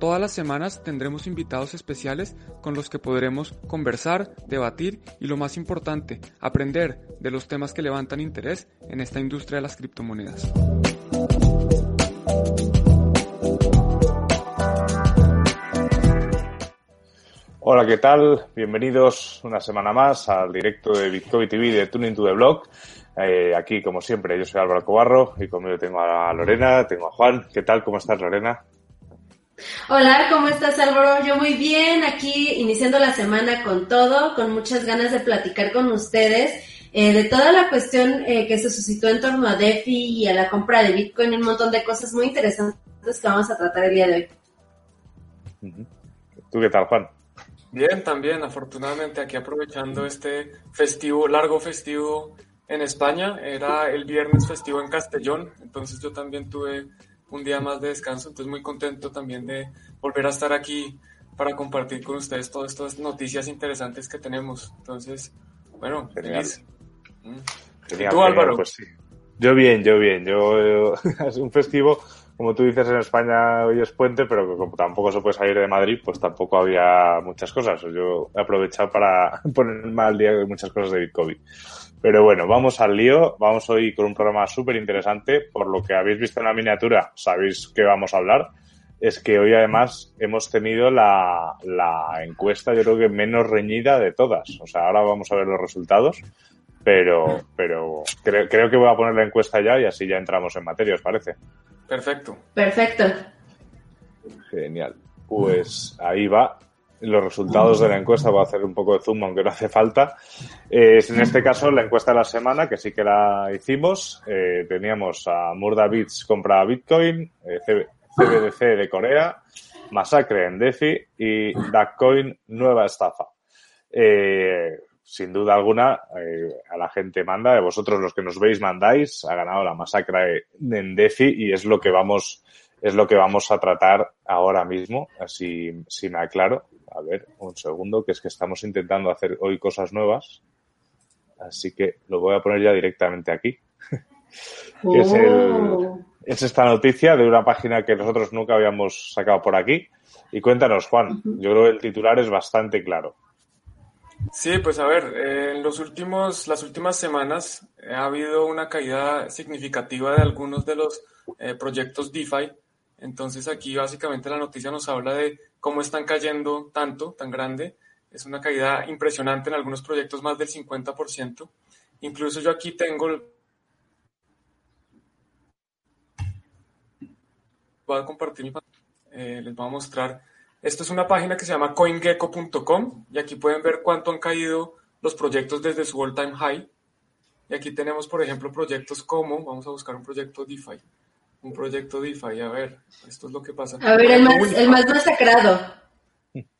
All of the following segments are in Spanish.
Todas las semanas tendremos invitados especiales con los que podremos conversar, debatir y lo más importante, aprender de los temas que levantan interés en esta industria de las criptomonedas. Hola, ¿qué tal? Bienvenidos una semana más al directo de Bitcoin TV de Tuning to the Blog. Eh, aquí, como siempre, yo soy Álvaro Cobarro y conmigo tengo a Lorena, tengo a Juan. ¿Qué tal? ¿Cómo estás, Lorena? Hola, ¿cómo estás Álvaro? Yo muy bien, aquí iniciando la semana con todo, con muchas ganas de platicar con ustedes eh, de toda la cuestión eh, que se suscitó en torno a DeFi y a la compra de Bitcoin, un montón de cosas muy interesantes que vamos a tratar el día de hoy. ¿Tú qué tal, Juan? Bien, también, afortunadamente aquí aprovechando este festivo, largo festivo en España, era el viernes festivo en Castellón, entonces yo también tuve un día más de descanso, entonces muy contento también de volver a estar aquí para compartir con ustedes todas estas noticias interesantes que tenemos. Entonces, bueno, feliz. Mm. Genial, ¿Tú, Álvaro? Pues sí. Yo bien, yo bien. Yo, es un festivo, como tú dices, en España hoy es puente, pero como tampoco se puede salir de Madrid, pues tampoco había muchas cosas. Yo he aprovechado para poner mal día de muchas cosas de COVID. Pero bueno, vamos al lío. Vamos hoy con un programa súper interesante. Por lo que habéis visto en la miniatura, sabéis que vamos a hablar. Es que hoy además hemos tenido la, la encuesta, yo creo que menos reñida de todas. O sea, ahora vamos a ver los resultados. Pero, pero creo, creo que voy a poner la encuesta ya y así ya entramos en materia, ¿os parece? Perfecto. Perfecto. Genial. Pues ahí va los resultados de la encuesta. Voy a hacer un poco de zoom, aunque no hace falta. Es en este caso la encuesta de la semana, que sí que la hicimos. Eh, teníamos a Murda Bits compra Bitcoin, eh, CBDC de Corea, Masacre en DeFi y Duckcoin nueva estafa. Eh, sin duda alguna, a la gente manda, vosotros los que nos veis mandáis, ha ganado la masacre en DeFi y es lo que vamos, es lo que vamos a tratar ahora mismo, así si me aclaro. A ver, un segundo, que es que estamos intentando hacer hoy cosas nuevas. Así que lo voy a poner ya directamente aquí. es, oh. es esta noticia de una página que nosotros nunca habíamos sacado por aquí. Y cuéntanos, Juan. Yo creo que el titular es bastante claro. Sí, pues a ver, en los últimos, las últimas semanas ha habido una caída significativa de algunos de los eh, proyectos DeFi. Entonces aquí básicamente la noticia nos habla de cómo están cayendo tanto, tan grande. Es una caída impresionante en algunos proyectos, más del 50%. Incluso yo aquí tengo... Voy a compartir mi eh, les voy a mostrar. Esto es una página que se llama coingecko.com y aquí pueden ver cuánto han caído los proyectos desde su all-time high. Y aquí tenemos, por ejemplo, proyectos como, vamos a buscar un proyecto DeFi un proyecto DeFi. A ver, esto es lo que pasa. A ver, el más, el más masacrado.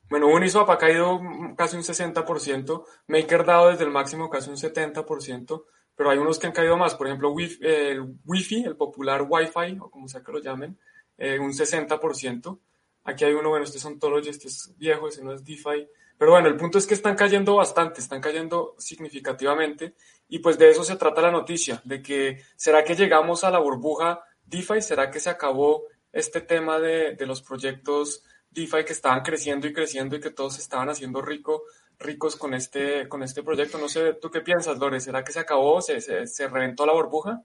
Bueno, Uniswap ha caído casi un 60%, MakerDAO desde el máximo casi un 70%, pero hay unos que han caído más, por ejemplo, el Wi-Fi, el popular Wi-Fi, o como sea que lo llamen, eh, un 60%. Aquí hay uno, bueno, este es Ontology, este es viejo, ese no es DeFi. Pero bueno, el punto es que están cayendo bastante, están cayendo significativamente, y pues de eso se trata la noticia, de que será que llegamos a la burbuja DeFi, ¿será que se acabó este tema de, los proyectos DeFi que estaban creciendo y creciendo y que todos estaban haciendo rico, ricos con este, con este proyecto? No sé, ¿tú qué piensas, Lore? ¿Será que se acabó? ¿Se, se, reventó la burbuja?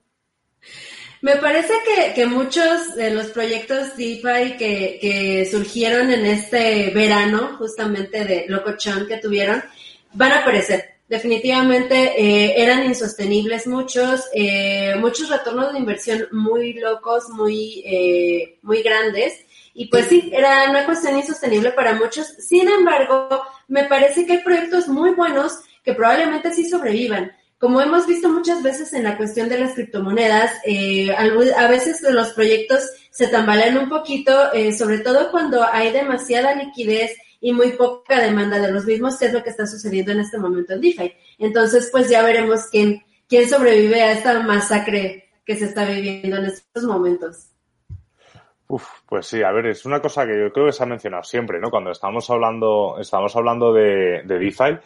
Me parece que, muchos de los proyectos DeFi que, que, surgieron en este verano, justamente de Locochón que tuvieron, van a aparecer definitivamente eh, eran insostenibles muchos, eh, muchos retornos de inversión muy locos, muy, eh, muy grandes. Y pues sí, era una cuestión insostenible para muchos. Sin embargo, me parece que hay proyectos muy buenos que probablemente sí sobrevivan. Como hemos visto muchas veces en la cuestión de las criptomonedas, a veces los proyectos se tambalean un poquito, sobre todo cuando hay demasiada liquidez y muy poca demanda de los mismos, que es lo que está sucediendo en este momento en DeFi. Entonces, pues ya veremos quién, quién sobrevive a esta masacre que se está viviendo en estos momentos. Uf, pues sí, a ver, es una cosa que yo creo que se ha mencionado siempre, ¿no? Cuando estamos hablando, estamos hablando de, de DeFi,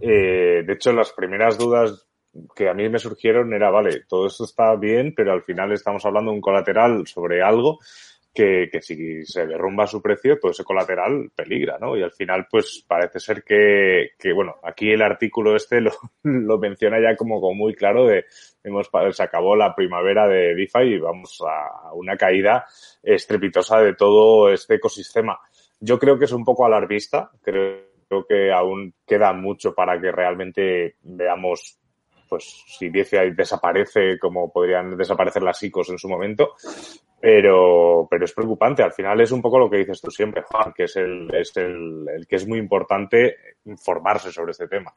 eh, de hecho, las primeras dudas que a mí me surgieron era, vale, todo esto está bien, pero al final estamos hablando de un colateral sobre algo que, que si se derrumba su precio, todo ese colateral peligra, ¿no? Y al final, pues parece ser que, que bueno, aquí el artículo este lo, lo menciona ya como, como muy claro de, hemos, se acabó la primavera de DeFi y vamos a una caída estrepitosa de todo este ecosistema. Yo creo que es un poco alarmista, creo que aún queda mucho para que realmente veamos pues si DeFi desaparece como podrían desaparecer las ICOs en su momento, pero, pero es preocupante. Al final es un poco lo que dices tú siempre, Juan, que es el, es el, el que es muy importante informarse sobre este tema.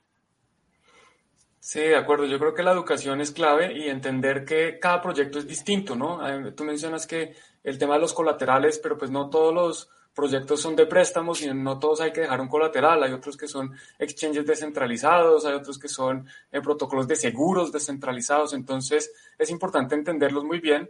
Sí, de acuerdo. Yo creo que la educación es clave y entender que cada proyecto es distinto, ¿no? Tú mencionas que el tema de los colaterales, pero pues no todos los proyectos son de préstamos y no todos hay que dejar un colateral. Hay otros que son exchanges descentralizados, hay otros que son eh, protocolos de seguros descentralizados. Entonces es importante entenderlos muy bien.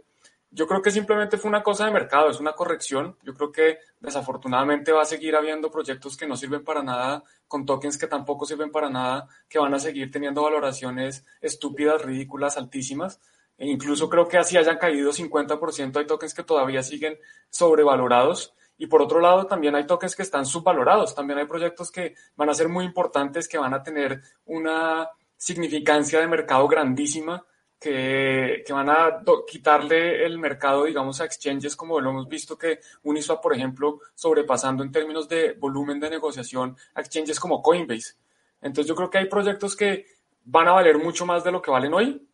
Yo creo que simplemente fue una cosa de mercado, es una corrección. Yo creo que desafortunadamente va a seguir habiendo proyectos que no sirven para nada, con tokens que tampoco sirven para nada, que van a seguir teniendo valoraciones estúpidas, ridículas, altísimas. E incluso creo que así hayan caído 50%, hay tokens que todavía siguen sobrevalorados y por otro lado, también hay tokens que están subvalorados. También hay proyectos que van a ser muy importantes, que van a tener una significancia de mercado grandísima, que, que van a quitarle el mercado, digamos, a exchanges, como lo hemos visto que Uniswap, por ejemplo, sobrepasando en términos de volumen de negociación a exchanges como Coinbase. Entonces yo creo que hay proyectos que van a valer mucho más de lo que valen hoy,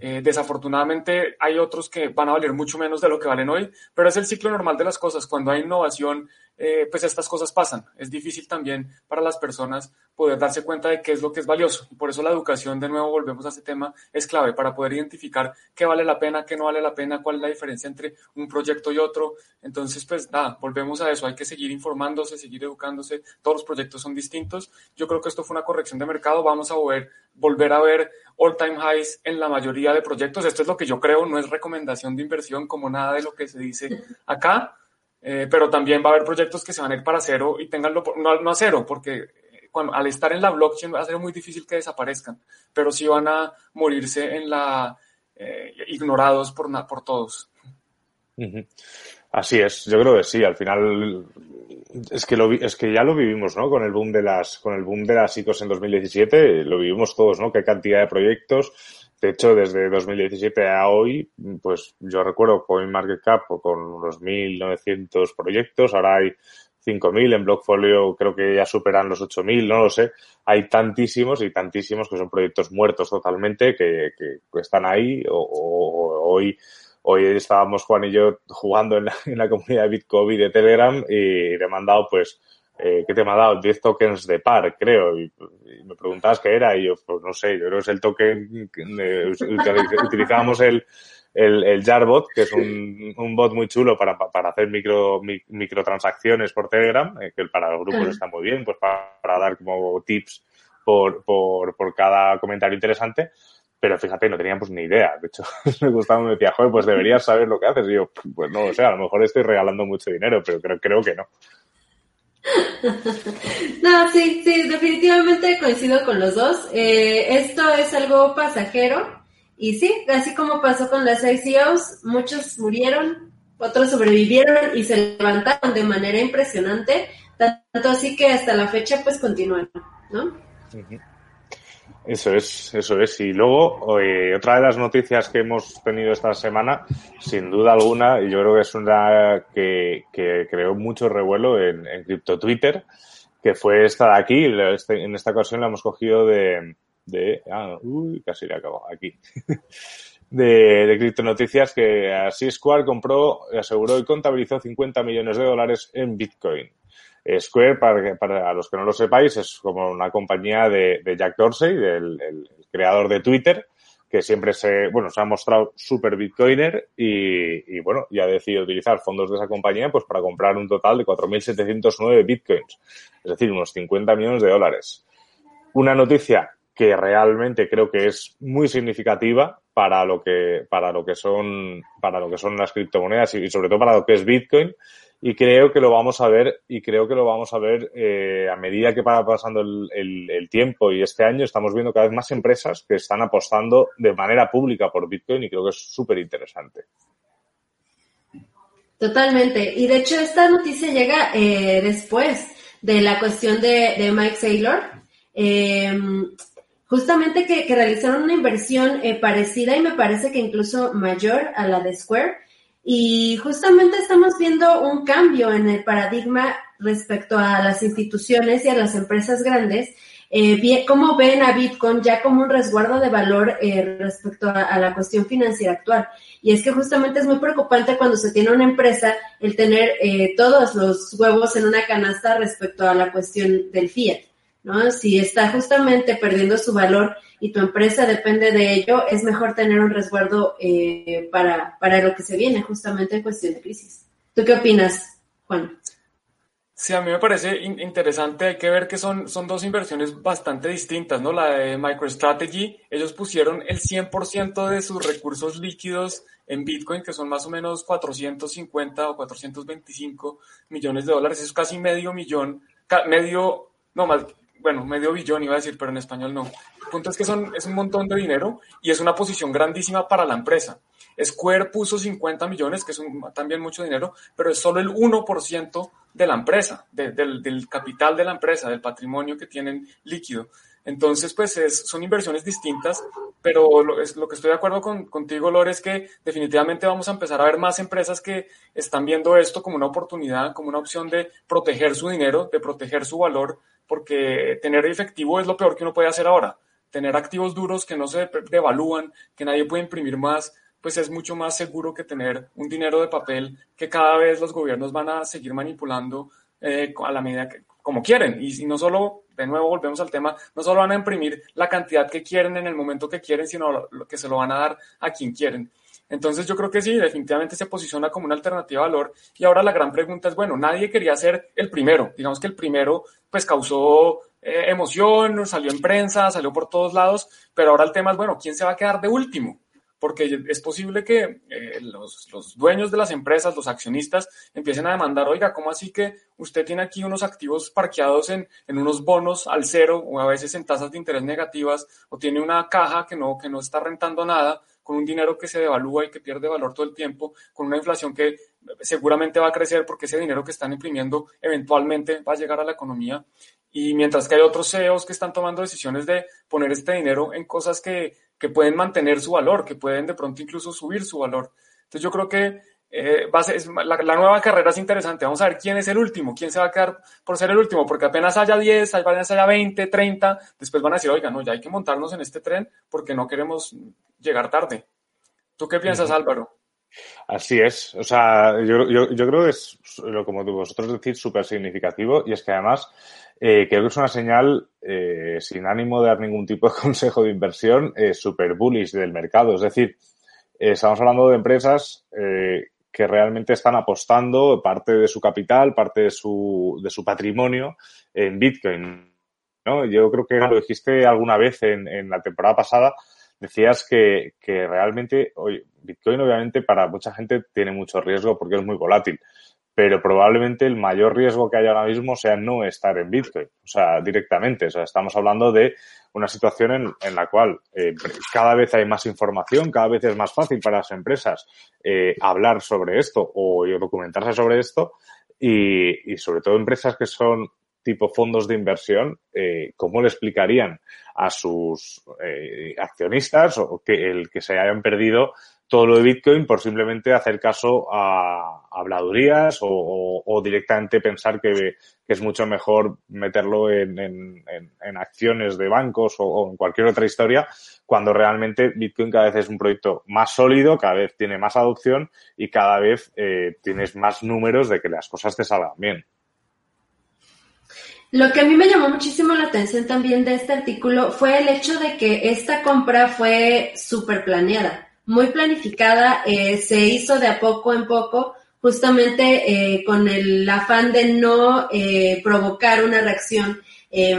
eh, desafortunadamente hay otros que van a valer mucho menos de lo que valen hoy, pero es el ciclo normal de las cosas. Cuando hay innovación, eh, pues estas cosas pasan. Es difícil también para las personas poder darse cuenta de qué es lo que es valioso. Y por eso la educación, de nuevo, volvemos a ese tema, es clave para poder identificar qué vale la pena, qué no vale la pena, cuál es la diferencia entre un proyecto y otro. Entonces, pues nada, volvemos a eso. Hay que seguir informándose, seguir educándose. Todos los proyectos son distintos. Yo creo que esto fue una corrección de mercado. Vamos a volver, volver a ver all-time highs en la mayoría de proyectos. Esto es lo que yo creo, no es recomendación de inversión como nada de lo que se dice acá eh, pero también va a haber proyectos que se van a ir para cero y tenganlo, no, no a cero, porque cuando, al estar en la blockchain va a ser muy difícil que desaparezcan, pero sí van a morirse en la, eh, ignorados por, por todos. Así es, yo creo que sí, al final es que lo es que ya lo vivimos, ¿no? Con el boom de las con el boom de las ICOs en 2017, lo vivimos todos, ¿no? Qué cantidad de proyectos, de hecho, desde 2017 a hoy, pues yo recuerdo CoinMarketCap con unos 1.900 proyectos, ahora hay 5.000, en Blockfolio creo que ya superan los 8.000, no lo sé. Hay tantísimos y tantísimos que son proyectos muertos totalmente que, que están ahí. O, hoy, hoy estábamos Juan y yo jugando en la, en la comunidad de Bitcoin de Telegram y le he mandado pues eh, ¿qué te me ha dado? 10 tokens de par, creo. Y, me preguntabas qué era y yo, pues no sé, yo creo que es el token que utilizábamos el, el, el Jarbot, que es un, un bot muy chulo para, para hacer micro, microtransacciones por Telegram, eh, que para los grupos está muy bien, pues para, para dar como tips por, por, por cada comentario interesante pero fíjate, no teníamos ni idea. De hecho, me gustaba, me decía, joder, pues deberías saber lo que haces. Y yo, pues no o sea, a lo mejor estoy regalando mucho dinero, pero creo, creo que no. No, sí, sí, definitivamente coincido con los dos. Eh, esto es algo pasajero y sí, así como pasó con las ICOs, muchos murieron, otros sobrevivieron y se levantaron de manera impresionante, tanto así que hasta la fecha pues continúan, ¿no? Eso es, eso es. Y luego, otra de las noticias que hemos tenido esta semana, sin duda alguna, y yo creo que es una que, que creó mucho revuelo en, en Crypto Twitter, que fue esta de aquí. Este, en esta ocasión la hemos cogido de, de ah, uy, casi le acabo, aquí. de, de Crypto Noticias, que así Square compró, aseguró y contabilizó 50 millones de dólares en Bitcoin. Square, para, para los que no lo sepáis, es como una compañía de, de Jack Dorsey, del el creador de Twitter, que siempre se, bueno, se ha mostrado súper bitcoiner y, y, bueno, y ha decidido utilizar fondos de esa compañía pues para comprar un total de 4.709 bitcoins, es decir, unos 50 millones de dólares. Una noticia que realmente creo que es muy significativa para lo que, para lo que son, para lo que son las criptomonedas y sobre todo para lo que es Bitcoin. Y creo que lo vamos a ver, y creo que lo vamos a ver eh, a medida que va pasando el, tiempo y este año estamos viendo cada vez más empresas que están apostando de manera pública por Bitcoin y creo que es súper interesante. Totalmente. Y de hecho esta noticia llega eh, después de la cuestión de, de Mike Saylor. Eh, justamente que, que, realizaron una inversión eh, parecida y me parece que incluso mayor a la de Square. Y justamente estamos viendo un cambio en el paradigma respecto a las instituciones y a las empresas grandes. Eh, ¿Cómo ven a Bitcoin ya como un resguardo de valor eh, respecto a, la cuestión financiera actual? Y es que justamente es muy preocupante cuando se tiene una empresa el tener eh, todos los huevos en una canasta respecto a la cuestión del fiat. ¿No? Si está justamente perdiendo su valor y tu empresa depende de ello, es mejor tener un resguardo eh, para, para lo que se viene justamente en cuestión de crisis. ¿Tú qué opinas, Juan? Sí, a mí me parece interesante, hay que ver que son, son dos inversiones bastante distintas, ¿no? La de MicroStrategy, ellos pusieron el 100% de sus recursos líquidos en Bitcoin, que son más o menos 450 o 425 millones de dólares, eso es casi medio millón, medio, no más, bueno, medio billón iba a decir, pero en español no. El punto es que son, es un montón de dinero y es una posición grandísima para la empresa. Square puso 50 millones, que es también mucho dinero, pero es solo el 1% de la empresa, del, capital de la empresa, del patrimonio que tienen líquido. Entonces, pues es, son inversiones distintas, pero lo, es, lo que estoy de acuerdo con, contigo, Lore, es que definitivamente vamos a empezar a ver más empresas que están viendo esto como una oportunidad, como una opción de proteger su dinero, de proteger su valor porque tener efectivo es lo peor que uno puede hacer ahora. Tener activos duros que no se devalúan, que nadie puede imprimir más, pues es mucho más seguro que tener un dinero de papel que cada vez los gobiernos van a seguir manipulando eh, a la medida que, como quieren. Y, no solo, de nuevo volvemos al tema, no solo van a imprimir la cantidad que quieren en el momento que quieren, sino lo, lo que se lo van a dar a quien quieren. Entonces yo creo que sí, definitivamente se posiciona como una alternativa de valor. Y ahora la gran pregunta es, bueno, nadie quería ser el primero. Digamos que el primero pues causó eh, emoción, salió en prensa, salió por todos lados, pero ahora el tema es, bueno, ¿quién se va a quedar de último? Porque es posible que eh, los, los, dueños de las empresas, los accionistas, empiecen a demandar, oiga, ¿cómo así que usted tiene aquí unos activos parqueados en, en unos bonos al cero o a veces en tasas de interés negativas o tiene una caja que no, que no está rentando nada? con un dinero que se devalúa y que pierde valor todo el tiempo, con una inflación que seguramente va a crecer porque ese dinero que están imprimiendo eventualmente va a llegar a la economía. Y mientras que hay otros CEOs que están tomando decisiones de poner este dinero en cosas que, que pueden mantener su valor, que pueden de pronto incluso subir su valor. Entonces yo creo que eh, va a ser, la, la, nueva carrera es interesante. Vamos a ver quién es el último, quién se va a quedar por ser el último, porque apenas haya 10, apenas haya 20, 30, después van a decir, oiga, no, ya hay que montarnos en este tren porque no queremos llegar tarde. ¿Tú qué piensas, Álvaro? Así es. O sea, yo, yo, yo creo que es, lo como vosotros decís, súper significativo y es que además eh, creo que es una señal, eh, sin ánimo de dar ningún tipo de consejo de inversión, eh, súper bullish del mercado. Es decir, estamos hablando de empresas que realmente están apostando parte de su capital, parte de su, de su patrimonio en Bitcoin. ¿no? Yo creo que lo dijiste alguna vez en, en la temporada pasada, decías que, que realmente, Bitcoin obviamente para mucha gente tiene mucho riesgo porque es muy volátil, pero probablemente el mayor riesgo que hay ahora mismo sea no estar en Bitcoin, o sea, directamente. O sea, estamos hablando de una situación en, en la cual eh, cada vez hay más información, cada vez es más fácil para las empresas eh, hablar sobre esto o documentarse sobre esto y, y, sobre todo empresas que son tipo fondos de inversión, eh, ¿cómo le explicarían a sus eh, accionistas o que el que se hayan perdido todo lo de Bitcoin por simplemente hacer caso a habladurías o, o, directamente pensar que, es mucho mejor meterlo en, acciones de bancos o, o, en cualquier otra historia, cuando realmente Bitcoin cada vez es un proyecto más sólido, cada vez tiene más adopción y cada vez eh, tienes más números de que las cosas te salgan bien. Lo que a mí me llamó muchísimo la atención también de este artículo fue el hecho de que esta compra fue súper planeada, muy planificada, eh, se hizo de a poco en poco, justamente eh, con el afán de no eh, provocar una reacción eh,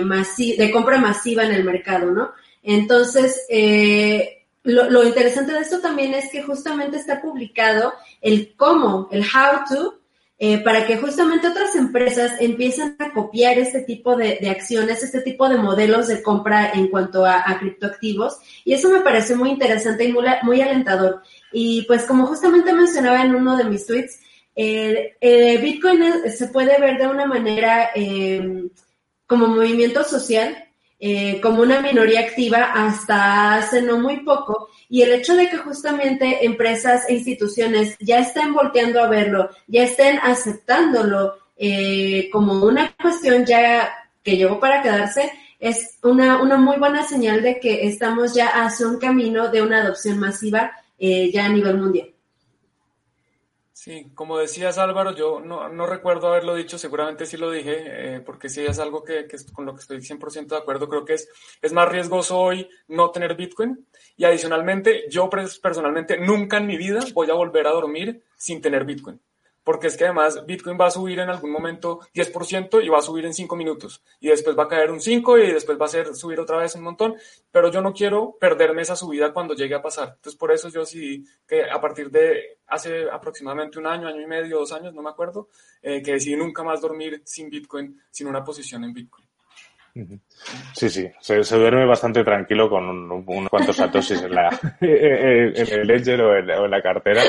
de compra masiva en el mercado, ¿no? Entonces, eh, lo, lo, interesante de esto también es que justamente está publicado el cómo, el how to, eh, para que justamente otras empresas empiecen a copiar este tipo de, acciones, este tipo de modelos de compra en cuanto a, criptoactivos. Y eso me parece muy interesante y muy, alentador. Y pues como justamente mencionaba en uno de mis tweets, Bitcoin se puede ver de una manera eh, como movimiento social eh, como una minoría activa hasta hace no muy poco y el hecho de que justamente empresas e instituciones ya estén volteando a verlo, ya estén aceptándolo eh, como una cuestión ya que llegó para quedarse, es una, una muy buena señal de que estamos ya hacia un camino de una adopción masiva eh, ya a nivel mundial. Sí, como decías Álvaro, yo no, recuerdo haberlo dicho, seguramente sí lo dije, eh, porque sí es algo que, que, con lo que estoy 100% de acuerdo, creo que es, es más riesgoso hoy no tener Bitcoin. Y adicionalmente yo personalmente nunca en mi vida voy a volver a dormir sin tener Bitcoin porque es que además Bitcoin va a subir en algún momento 10% y va a subir en 5 minutos y después va a caer un 5 y después va a ser subir otra vez un montón, pero yo no quiero perderme esa subida cuando llegue a pasar. Entonces por eso yo decidí que a partir de hace aproximadamente un año, año y medio, dos años, no me acuerdo, eh, que decidí nunca más dormir sin Bitcoin, sin una posición en Bitcoin. Sí, sí, se, duerme bastante tranquilo con unos cuantos satoshis en, la, en el ledger o en la cartera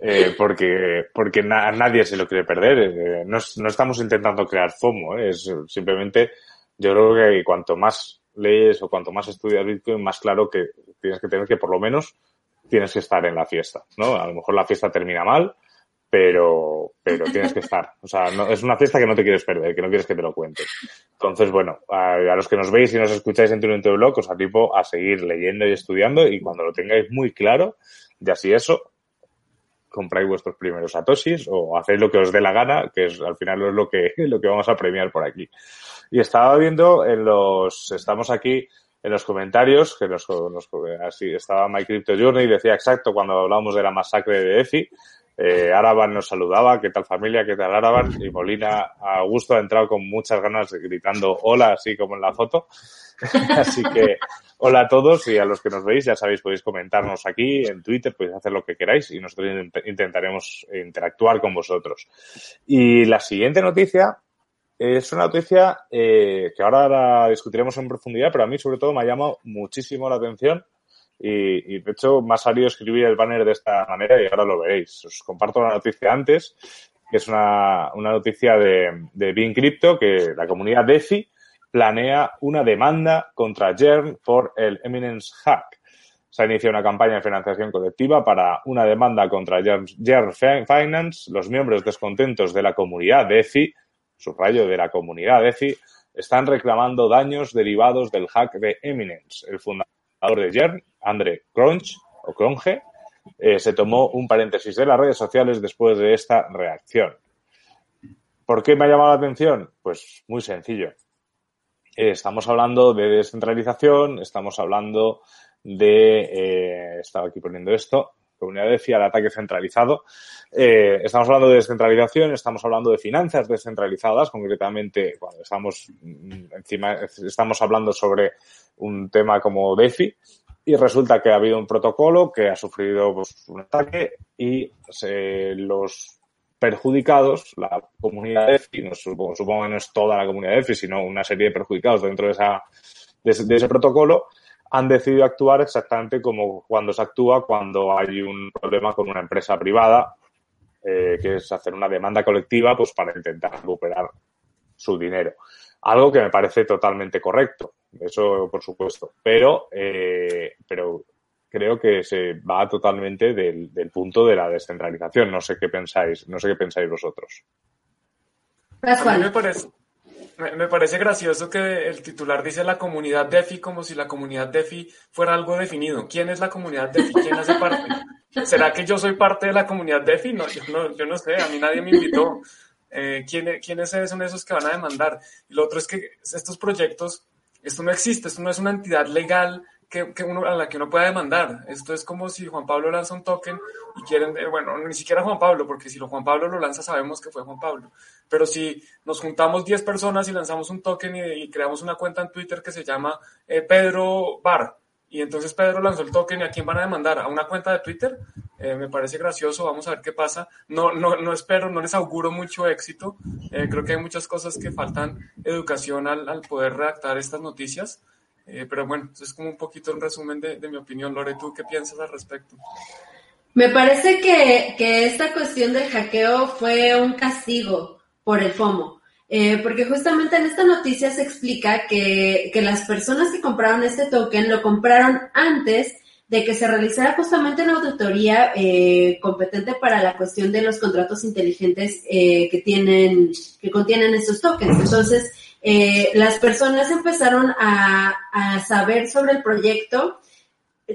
eh, porque, porque nadie se lo quiere perder. Eh, no, no, estamos intentando crear FOMO, ¿eh? es simplemente, yo creo que cuanto más lees o cuanto más estudias Bitcoin, más claro que tienes que tener que por lo menos tienes que estar en la fiesta, ¿no? A lo mejor la fiesta termina mal, pero, pero tienes que estar. O sea, no, es una fiesta que no te quieres perder, que no quieres que te lo cuente. Entonces, bueno, a, los que nos veis y nos escucháis en tu blog, os tipo a seguir leyendo y estudiando y cuando lo tengáis muy claro, ya si eso, compráis vuestros primeros satoshis o hacéis lo que os dé la gana, que es al final es lo que, lo que vamos a premiar por aquí. Y estaba viendo en los, estamos aquí en los comentarios, que nos, así estaba My Crypto Journey y decía exacto cuando hablamos de la masacre de EFI, eh, Araban nos saludaba, ¿qué tal familia? ¿Qué tal Araban? Y Molina Augusto ha entrado con muchas ganas gritando hola, así como en la foto. así que hola a todos y a los que nos veis, ya sabéis, podéis comentarnos aquí en Twitter, podéis hacer lo que queráis y nosotros intentaremos interactuar con vosotros. Y la siguiente noticia es una noticia eh, que ahora la discutiremos en profundidad, pero a mí sobre todo me ha llamado muchísimo la atención y, de hecho me ha salido escribir el banner de esta manera y ahora lo veréis. Os comparto la noticia antes, que es una, una noticia de, de Bean Crypto, que la comunidad DeFi planea una demanda contra Jern por el Eminence Hack. Se ha iniciado una campaña de financiación colectiva para una demanda contra Jern Finance. Los miembros descontentos de la comunidad DeFi, subrayo de la comunidad DeFi, están reclamando daños derivados del hack de Eminence. El fundador de Jern, André Cronch, o Cronge, eh, se tomó un paréntesis de las redes sociales después de esta reacción. ¿Por qué me ha llamado la atención? Pues muy sencillo. Eh, estamos hablando de descentralización, estamos hablando de, eh, estaba aquí poniendo esto, comunidad de al ataque centralizado. Eh, estamos hablando de descentralización, estamos hablando de finanzas descentralizadas, concretamente cuando estamos mm, encima, estamos hablando sobre un tema como DeFi y resulta que ha habido un protocolo que ha sufrido pues, un ataque y los perjudicados, la comunidad DeFi, no, supongo, supongo, que no es toda la comunidad DeFi, sino una serie de perjudicados dentro de, esa, de ese protocolo, han decidido actuar exactamente como cuando se actúa cuando hay un problema con una empresa privada, eh, que es hacer una demanda colectiva pues para intentar recuperar su dinero. Algo que me parece totalmente correcto, eso por supuesto, pero, eh, pero creo que se va totalmente del, del, punto de la descentralización. No sé qué pensáis, no sé qué pensáis vosotros. A mí me parece, me, parece gracioso que el titular dice la comunidad DeFi como si la comunidad DeFi fuera algo definido. ¿Quién es la comunidad DeFi? ¿Quién hace parte? ¿Será que yo soy parte de la comunidad DeFi? No, yo no, yo no sé, a mí nadie me invitó. Eh, ¿Quiénes son esos que van a demandar? Y lo otro es que estos proyectos, esto no existe, esto no es una entidad legal que, que uno, a la que uno pueda demandar. Esto es como si Juan Pablo lanza un token y quieren, eh, bueno, ni siquiera Juan Pablo, porque si lo Juan Pablo lo lanza sabemos que fue Juan Pablo. Pero si nos juntamos 10 personas y lanzamos un token y, creamos una cuenta en Twitter que se llama eh, Pedro Bar, y entonces Pedro lanzó el token y a quién van a demandar, a una cuenta de Twitter, eh, me parece gracioso, vamos a ver qué pasa. No, no, no espero, no les auguro mucho éxito. creo que hay muchas cosas que faltan educación al, poder redactar estas noticias. Eh, pero bueno, eso es como un poquito un resumen de, mi opinión. Lore, ¿tú qué piensas al respecto? Me parece que, que esta cuestión del hackeo fue un castigo por el FOMO. Eh, porque justamente en esta noticia se explica que, que, las personas que compraron este token lo compraron antes de que se realizara justamente una auditoría eh, competente para la cuestión de los contratos inteligentes que tienen, que contienen estos tokens. Entonces, eh, las personas empezaron a, saber sobre el proyecto.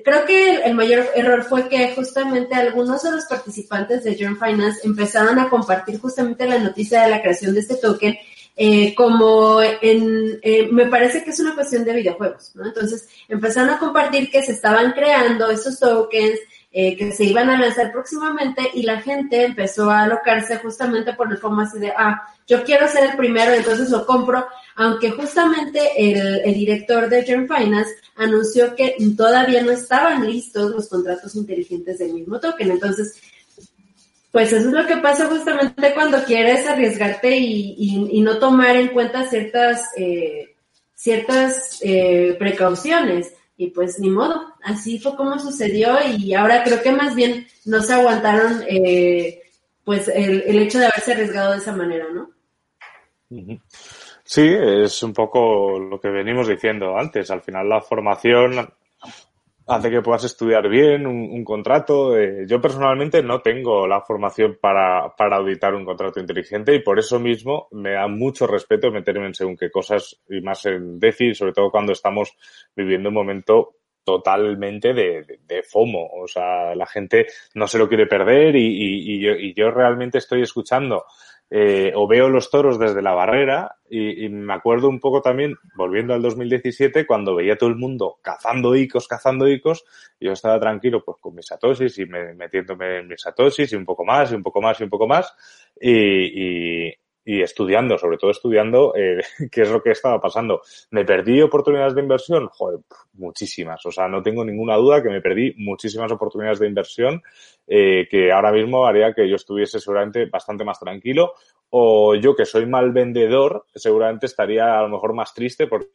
Creo que el, mayor error fue que justamente algunos de los participantes de Join Finance empezaron a compartir justamente la noticia de la creación de este token eh, como en, eh, me parece que es una cuestión de videojuegos, ¿no? Entonces empezaron a compartir que se estaban creando estos tokens, eh, que se iban a lanzar próximamente y la gente empezó a alocarse justamente por el fomo así de, ah, yo quiero ser el primero, entonces lo compro, aunque justamente el, director de Germ Finance anunció que todavía no estaban listos los contratos inteligentes del mismo token. Entonces, pues eso es lo que pasa justamente cuando quieres arriesgarte y, no tomar en cuenta ciertas, eh, ciertas eh, precauciones. Y pues ni modo, así fue como sucedió y ahora creo que más bien no se aguantaron eh, pues el, hecho de haberse arriesgado de esa manera, ¿no? Sí, es un poco lo que venimos diciendo antes. Al final la formación hace que puedas estudiar bien un, contrato. Eh, yo personalmente no tengo la formación para, para auditar un contrato inteligente y por eso mismo me da mucho respeto meterme en según qué cosas y más en DeFi, sobre todo cuando estamos viviendo un momento totalmente de, de, FOMO. O sea, la gente no se lo quiere perder y, y, y, yo, y yo realmente estoy escuchando eh, o veo los toros desde la barrera y, me acuerdo un poco también, volviendo al 2017, cuando veía todo el mundo cazando icos, cazando icos, y yo estaba tranquilo pues con mis satosis y metiéndome en mis satosis y un poco más y un poco más y un poco más y, y estudiando, sobre todo estudiando eh, qué es lo que estaba pasando. ¿Me perdí oportunidades de inversión? Joder, muchísimas. O sea, no tengo ninguna duda que me perdí muchísimas oportunidades de inversión eh, que ahora mismo haría que yo estuviese seguramente bastante más tranquilo. O yo que soy mal vendedor, seguramente estaría a lo mejor más triste porque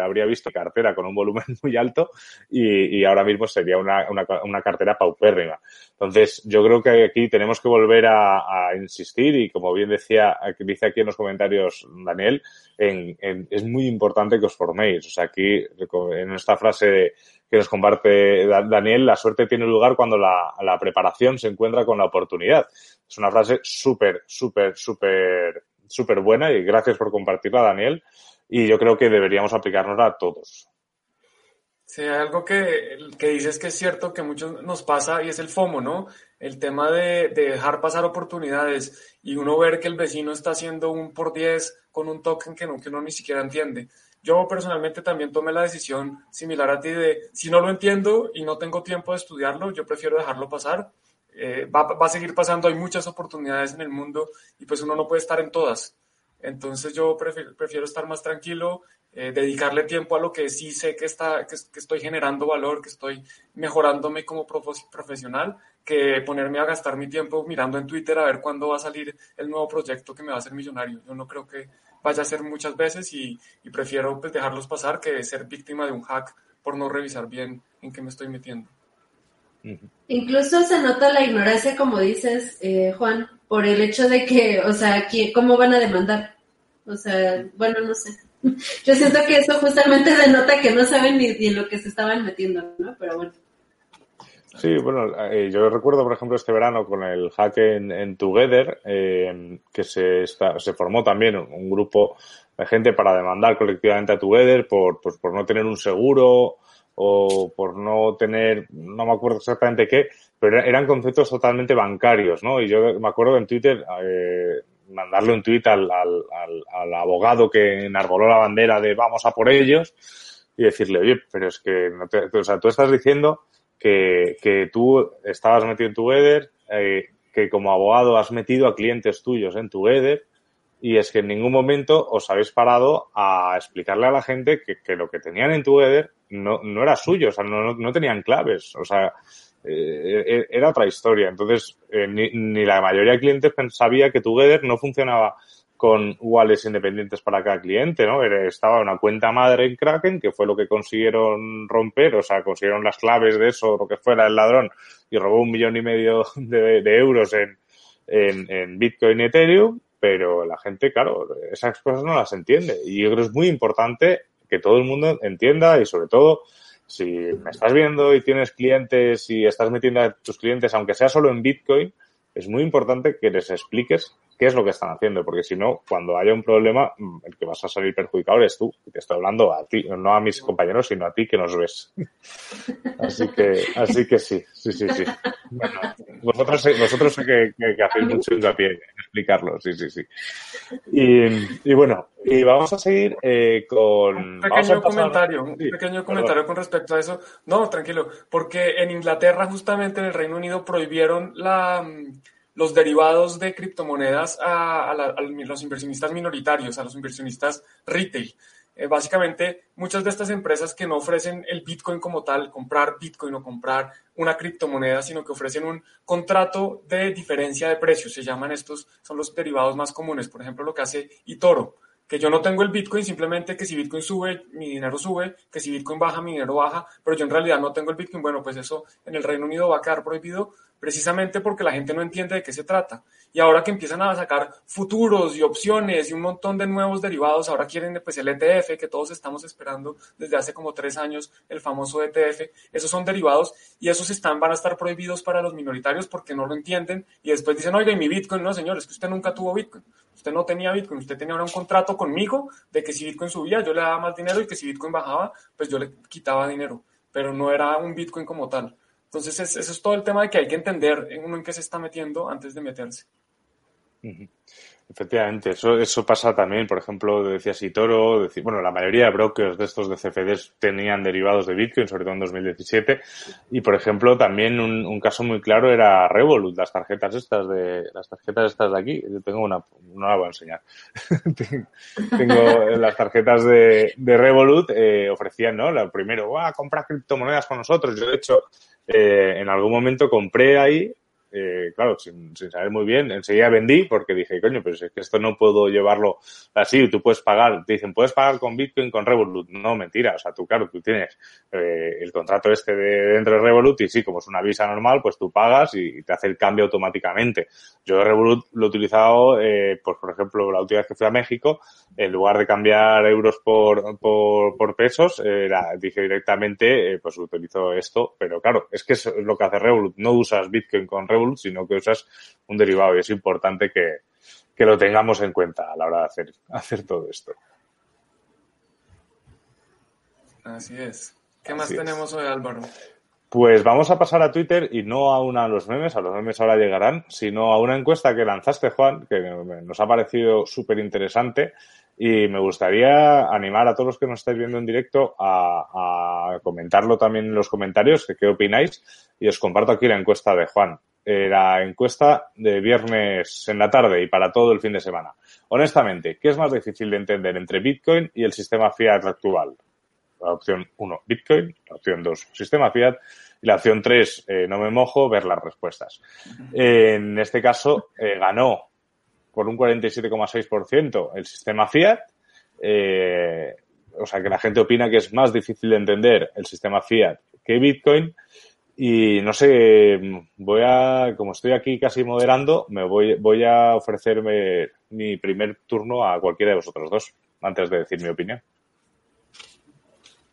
habría visto cartera con un volumen muy alto y, ahora mismo sería una, una, cartera paupérrima. Entonces, yo creo que aquí tenemos que volver a, a insistir y como bien decía, dice aquí en los comentarios Daniel, en, en, es muy importante que os forméis. O sea, aquí en esta frase que nos comparte Daniel, la suerte tiene lugar cuando la, la preparación se encuentra con la oportunidad. Es una frase súper, súper, súper, súper buena y gracias por compartirla, Daniel y yo creo que deberíamos aplicarnos a todos. Sí, algo que, que dices que es cierto que muchos nos pasa y es el FOMO, ¿no? El tema de, de, dejar pasar oportunidades y uno ver que el vecino está haciendo un por 10 con un token que, no, que uno ni siquiera entiende. Yo personalmente también tomé la decisión similar a ti de si no lo entiendo y no tengo tiempo de estudiarlo, yo prefiero dejarlo pasar. Eh, va, va a seguir pasando, hay muchas oportunidades en el mundo y pues uno no puede estar en todas. Entonces yo prefiero, estar más tranquilo, eh, dedicarle tiempo a lo que sí sé que, está, que, estoy generando valor, que estoy mejorándome como profesional, que ponerme a gastar mi tiempo mirando en Twitter a ver cuándo va a salir el nuevo proyecto que me va a hacer millonario. Yo no creo que vaya a ser muchas veces y, prefiero pues, dejarlos pasar que ser víctima de un hack por no revisar bien en qué me estoy metiendo. Incluso se nota la ignorancia, como dices, eh, Juan, por el hecho de que, o sea, ¿cómo van a demandar? O sea, bueno, no sé. Yo siento que eso justamente denota que no saben ni, en lo que se estaban metiendo, ¿no? Pero bueno. Sí, bueno, eh, yo recuerdo, por ejemplo, este verano con el hack en, Together, eh, que se, se formó también un grupo de gente para demandar colectivamente a Together por, pues, por no tener un seguro o por no tener, no me acuerdo exactamente qué, pero eran conceptos totalmente bancarios, ¿no? Y yo me acuerdo en Twitter eh, mandarle un tuit al, al, al, abogado que enarboló la bandera de vamos a por ellos, y decirle, oye, pero es que no te, o sea, tú estás diciendo que, que tú estabas metido en tu Ether, eh, que como abogado has metido a clientes tuyos en tu Ether y es que en ningún momento os habéis parado a explicarle a la gente que, que lo que tenían en tu Ether no, no era suyo, o sea, no, no, no tenían claves, o sea, eh, era otra historia. Entonces, eh, ni, ni, la mayoría de clientes sabía que Together no funcionaba con wallets independientes para cada cliente, ¿no? Estaba una cuenta madre en Kraken, que fue lo que consiguieron romper, o sea, consiguieron las claves de eso, lo que fuera el ladrón, y robó un millón y medio de, de euros en, en, en, Bitcoin y Ethereum, pero la gente, claro, esas cosas no las entiende. Y yo creo que es muy importante que todo el mundo entienda y sobre todo si me estás viendo y tienes clientes y estás metiendo a tus clientes, aunque sea solo en Bitcoin, es muy importante que les expliques qué es lo que están haciendo, porque si no, cuando haya un problema, mm, el que vas a salir perjudicado eres tú. Te estoy hablando a ti, no a mis compañeros, sino a ti que nos ves. Así que, así que sí, sí, sí, sí. Bueno, vosotros, vosotros sé que, que, que hacéis mucho hincapié en explicarlo, sí, sí, sí. Y, y bueno, y vamos a seguir eh, con... Un pequeño comentario, un sí, pequeño comentario perdón. con respecto a eso. No, tranquilo, porque en Inglaterra, justamente en el Reino Unido, prohibieron la los derivados de criptomonedas a, a, los inversionistas minoritarios, a los inversionistas retail. Eh, básicamente, muchas de estas empresas que no ofrecen el Bitcoin como tal, comprar Bitcoin o comprar una criptomoneda, sino que ofrecen un contrato de diferencia de precios, se llaman estos, son los derivados más comunes. Por ejemplo, lo que hace eToro, que yo no tengo el Bitcoin, simplemente que si Bitcoin sube, mi dinero sube, que si Bitcoin baja, mi dinero baja, pero yo en realidad no tengo el Bitcoin. Bueno, pues eso en el Reino Unido va a quedar prohibido precisamente porque la gente no entiende de qué se trata. Y ahora que empiezan a sacar futuros y opciones y un montón de nuevos derivados, ahora quieren pues el ETF que todos estamos esperando desde hace como tres años, el famoso ETF, esos son derivados y esos están, van a estar prohibidos para los minoritarios porque no lo entienden y después dicen, oiga, y mi Bitcoin, no señor, es que usted nunca tuvo Bitcoin, usted no tenía Bitcoin, usted tenía ahora un contrato conmigo de que si Bitcoin subía yo le daba más dinero y que si Bitcoin bajaba, pues yo le quitaba dinero, pero no era un Bitcoin como tal. Entonces, es, eso es todo el tema de que hay que entender en uno en qué se está metiendo antes de meterse. Efectivamente, eso, eso pasa también, por ejemplo, decía Sitoro, decir, bueno, la mayoría de brokers de estos de CFDs tenían derivados de Bitcoin, sobre todo en 2017, y por ejemplo, también un, caso muy claro era Revolut, las tarjetas estas de, las tarjetas estas de aquí, yo tengo una, no la voy a enseñar, tengo las tarjetas de, de Revolut, eh, ofrecían, ¿no? La primero, ah, compra criptomonedas con nosotros, yo de hecho, eh, en algún momento compré ahí eh, claro, sin, sin, saber muy bien, enseguida vendí porque dije, coño, pero es que esto no puedo llevarlo así, tú puedes pagar, te dicen, puedes pagar con Bitcoin, con Revolut. No, mentira, o sea, tú, claro, tú tienes eh, el contrato este de dentro de Revolut y sí, como es una visa normal, pues tú pagas y te hace el cambio automáticamente. Yo Revolut lo he utilizado, eh, pues por ejemplo, la última vez que fui a México, en lugar de cambiar euros por, por, por pesos, dije directamente, pues utilizo esto, pero claro, es que es lo que hace Revolut, no usas Bitcoin con Revolut, sino que usas un derivado y es importante que, que lo tengamos en cuenta a la hora de hacer, hacer todo esto. Así es. ¿Qué más tenemos hoy, Álvaro? Pues vamos a pasar a Twitter y no a una a los memes, a los memes ahora llegarán, sino a una encuesta que lanzaste, Juan, que nos ha parecido súper interesante y me gustaría animar a todos los que nos estáis viendo en directo a, a comentarlo también en los comentarios, que qué opináis, y os comparto aquí la encuesta de Juan eh, la encuesta de viernes en la tarde y para todo el fin de semana. Honestamente, ¿qué es más difícil de entender entre Bitcoin y el sistema fiat actual? La opción 1, Bitcoin. La opción 2, sistema fiat. Y la opción 3, eh, no me mojo, ver las respuestas. En este caso, eh, ganó por un 47,6% el sistema fiat. O sea, que la gente opina que es más difícil de entender el sistema fiat que Bitcoin. Y no sé, voy a, como estoy aquí casi moderando, me voy, voy a ofrecerme mi primer turno a cualquiera de vosotros dos, antes de decir mi opinión.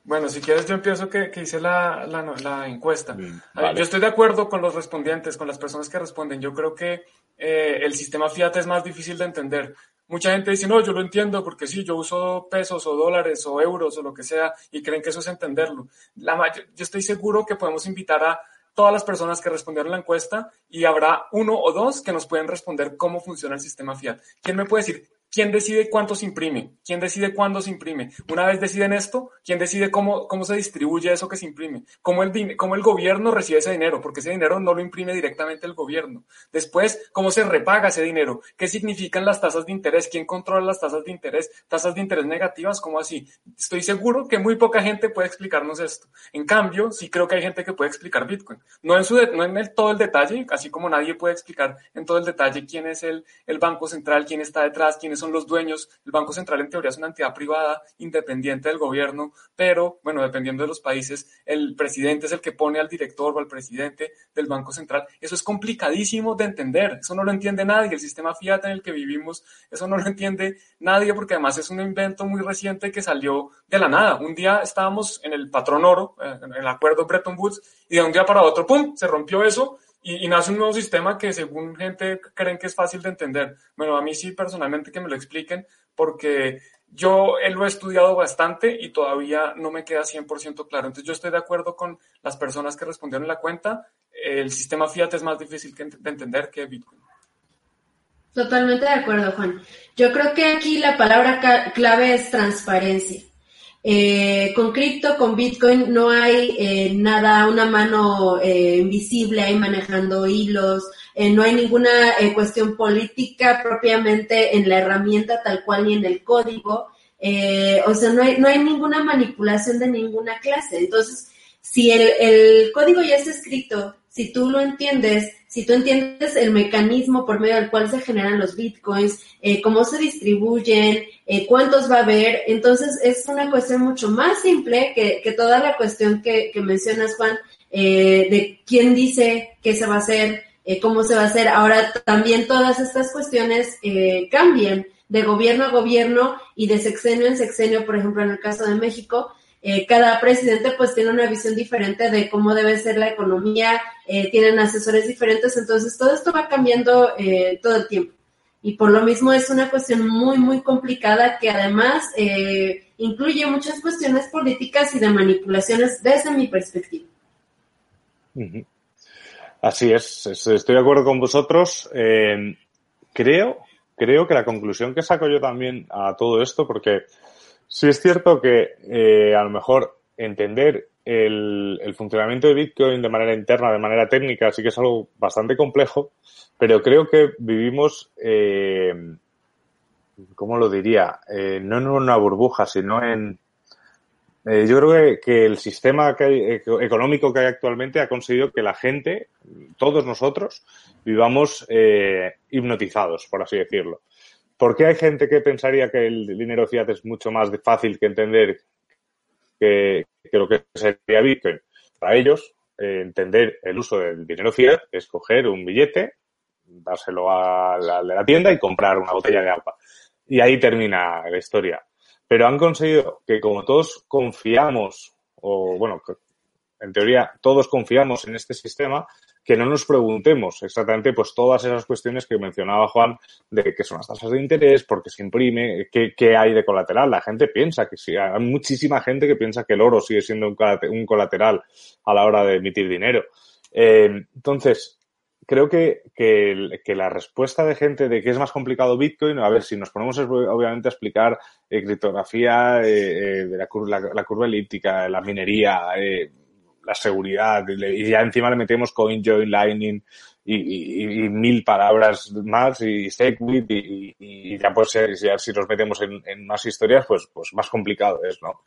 Bueno, si quieres yo empiezo que, que hice la, la, la encuesta. Vale. Yo estoy de acuerdo con los respondientes, con las personas que responden. Yo creo que eh, el sistema fiat es más difícil de entender. Mucha gente dice, no, yo lo entiendo porque sí, yo uso pesos o dólares o euros o lo que sea y creen que eso es entenderlo. La, yo estoy seguro que podemos invitar a todas las personas que respondieron la encuesta y habrá uno o dos que nos pueden responder cómo funciona el sistema fiat. ¿Quién me puede decir ¿Quién decide cuánto se imprime? ¿Quién decide cuándo se imprime? Una vez deciden esto, ¿quién decide cómo, cómo se distribuye eso que se imprime? ¿Cómo el, ¿Cómo el gobierno recibe ese dinero? Porque ese dinero no lo imprime directamente el gobierno. Después, ¿cómo se repaga ese dinero? ¿Qué significan las tasas de interés? ¿Quién controla las tasas de interés? ¿Tasas de interés negativas? ¿Cómo así? Estoy seguro que muy poca gente puede explicarnos esto. En cambio, sí creo que hay gente que puede explicar Bitcoin. No en, no en todo el detalle, así como nadie puede explicar en todo el detalle quién es el, el Banco Central, quién está detrás, quiénes son los dueños. El Banco Central en teoría es una entidad privada independiente del gobierno, pero bueno, dependiendo de los países, el presidente es el que pone al director o al presidente del Banco Central. Eso es complicadísimo de entender, eso no lo entiende nadie. El sistema fiat en el que vivimos, eso no lo entiende nadie porque además es un invento muy reciente que salió de la nada. Un día estábamos en el patrón oro, eh, en el acuerdo Bretton Woods, y de un día para otro, ¡pum!, se rompió eso y, nace un nuevo sistema que según gente creen que es fácil de entender. Bueno, a mí sí personalmente que me lo expliquen porque yo lo he estudiado bastante y todavía no me queda 100% claro. Entonces yo estoy de acuerdo con las personas que respondieron la cuenta. El sistema Fiat es más difícil de entender que Bitcoin. Totalmente de acuerdo, Juan. Yo creo que aquí la palabra clave es transparencia. Eh, con cripto, con Bitcoin, no hay eh, nada, una mano eh, invisible ahí manejando hilos, no hay ninguna cuestión política propiamente en la herramienta tal cual ni en el código, o sea, no hay, no hay ninguna manipulación de ninguna clase. Entonces, si el, el código ya está escrito, si tú lo entiendes, si tú entiendes el mecanismo por medio del cual se generan los bitcoins, eh, cómo se distribuyen, eh, cuántos va a haber, entonces es una cuestión mucho más simple que, que toda la cuestión que, que mencionas, Juan, eh, de quién dice qué se va a hacer, cómo se va a hacer. Ahora también todas estas cuestiones cambian de gobierno a gobierno y de sexenio en sexenio, por ejemplo, en el caso de México, eh, cada presidente pues tiene una visión diferente de cómo debe ser la economía, eh, tienen asesores diferentes, entonces todo esto va cambiando eh, todo el tiempo. Y por lo mismo es una cuestión muy, muy complicada que además incluye muchas cuestiones políticas y de manipulaciones desde mi perspectiva. Así es, estoy de acuerdo con vosotros. creo, creo que la conclusión que saco yo también a todo esto, porque Sí es cierto que eh, a lo mejor entender el, funcionamiento de Bitcoin de manera interna, de manera técnica, sí que es algo bastante complejo, pero creo que vivimos, eh, ¿cómo lo diría? Eh, no en una burbuja, sino en... Eh, yo creo que, el sistema que económico que hay actualmente ha conseguido que la gente, todos nosotros, vivamos hipnotizados, por así decirlo. ¿Por qué hay gente que pensaría que el dinero fiat es mucho más fácil que entender que, lo que sería Bitcoin? Para ellos, eh, entender el uso del dinero fiat es coger un billete, dárselo a la, de la tienda y comprar una botella de agua. Y ahí termina la historia. Pero han conseguido que como todos confiamos, o bueno, en teoría todos confiamos en este sistema, que no nos preguntemos exactamente pues todas esas cuestiones que mencionaba Juan de qué son las tasas de interés, por qué se imprime, qué, qué hay de colateral. La gente piensa que sí, hay muchísima gente que piensa que el oro sigue siendo un colateral a la hora de emitir dinero. Eh, entonces, creo que, que, la respuesta de gente de que es más complicado Bitcoin, a ver, si nos ponemos obviamente a explicar eh, criptografía eh, de la, la, curva elíptica, la minería, la seguridad y ya encima le metemos CoinJoin, Lightning y, mil palabras más y Segwit y, ya pues ya, si nos metemos en, más historias pues, pues más complicado es, ¿no?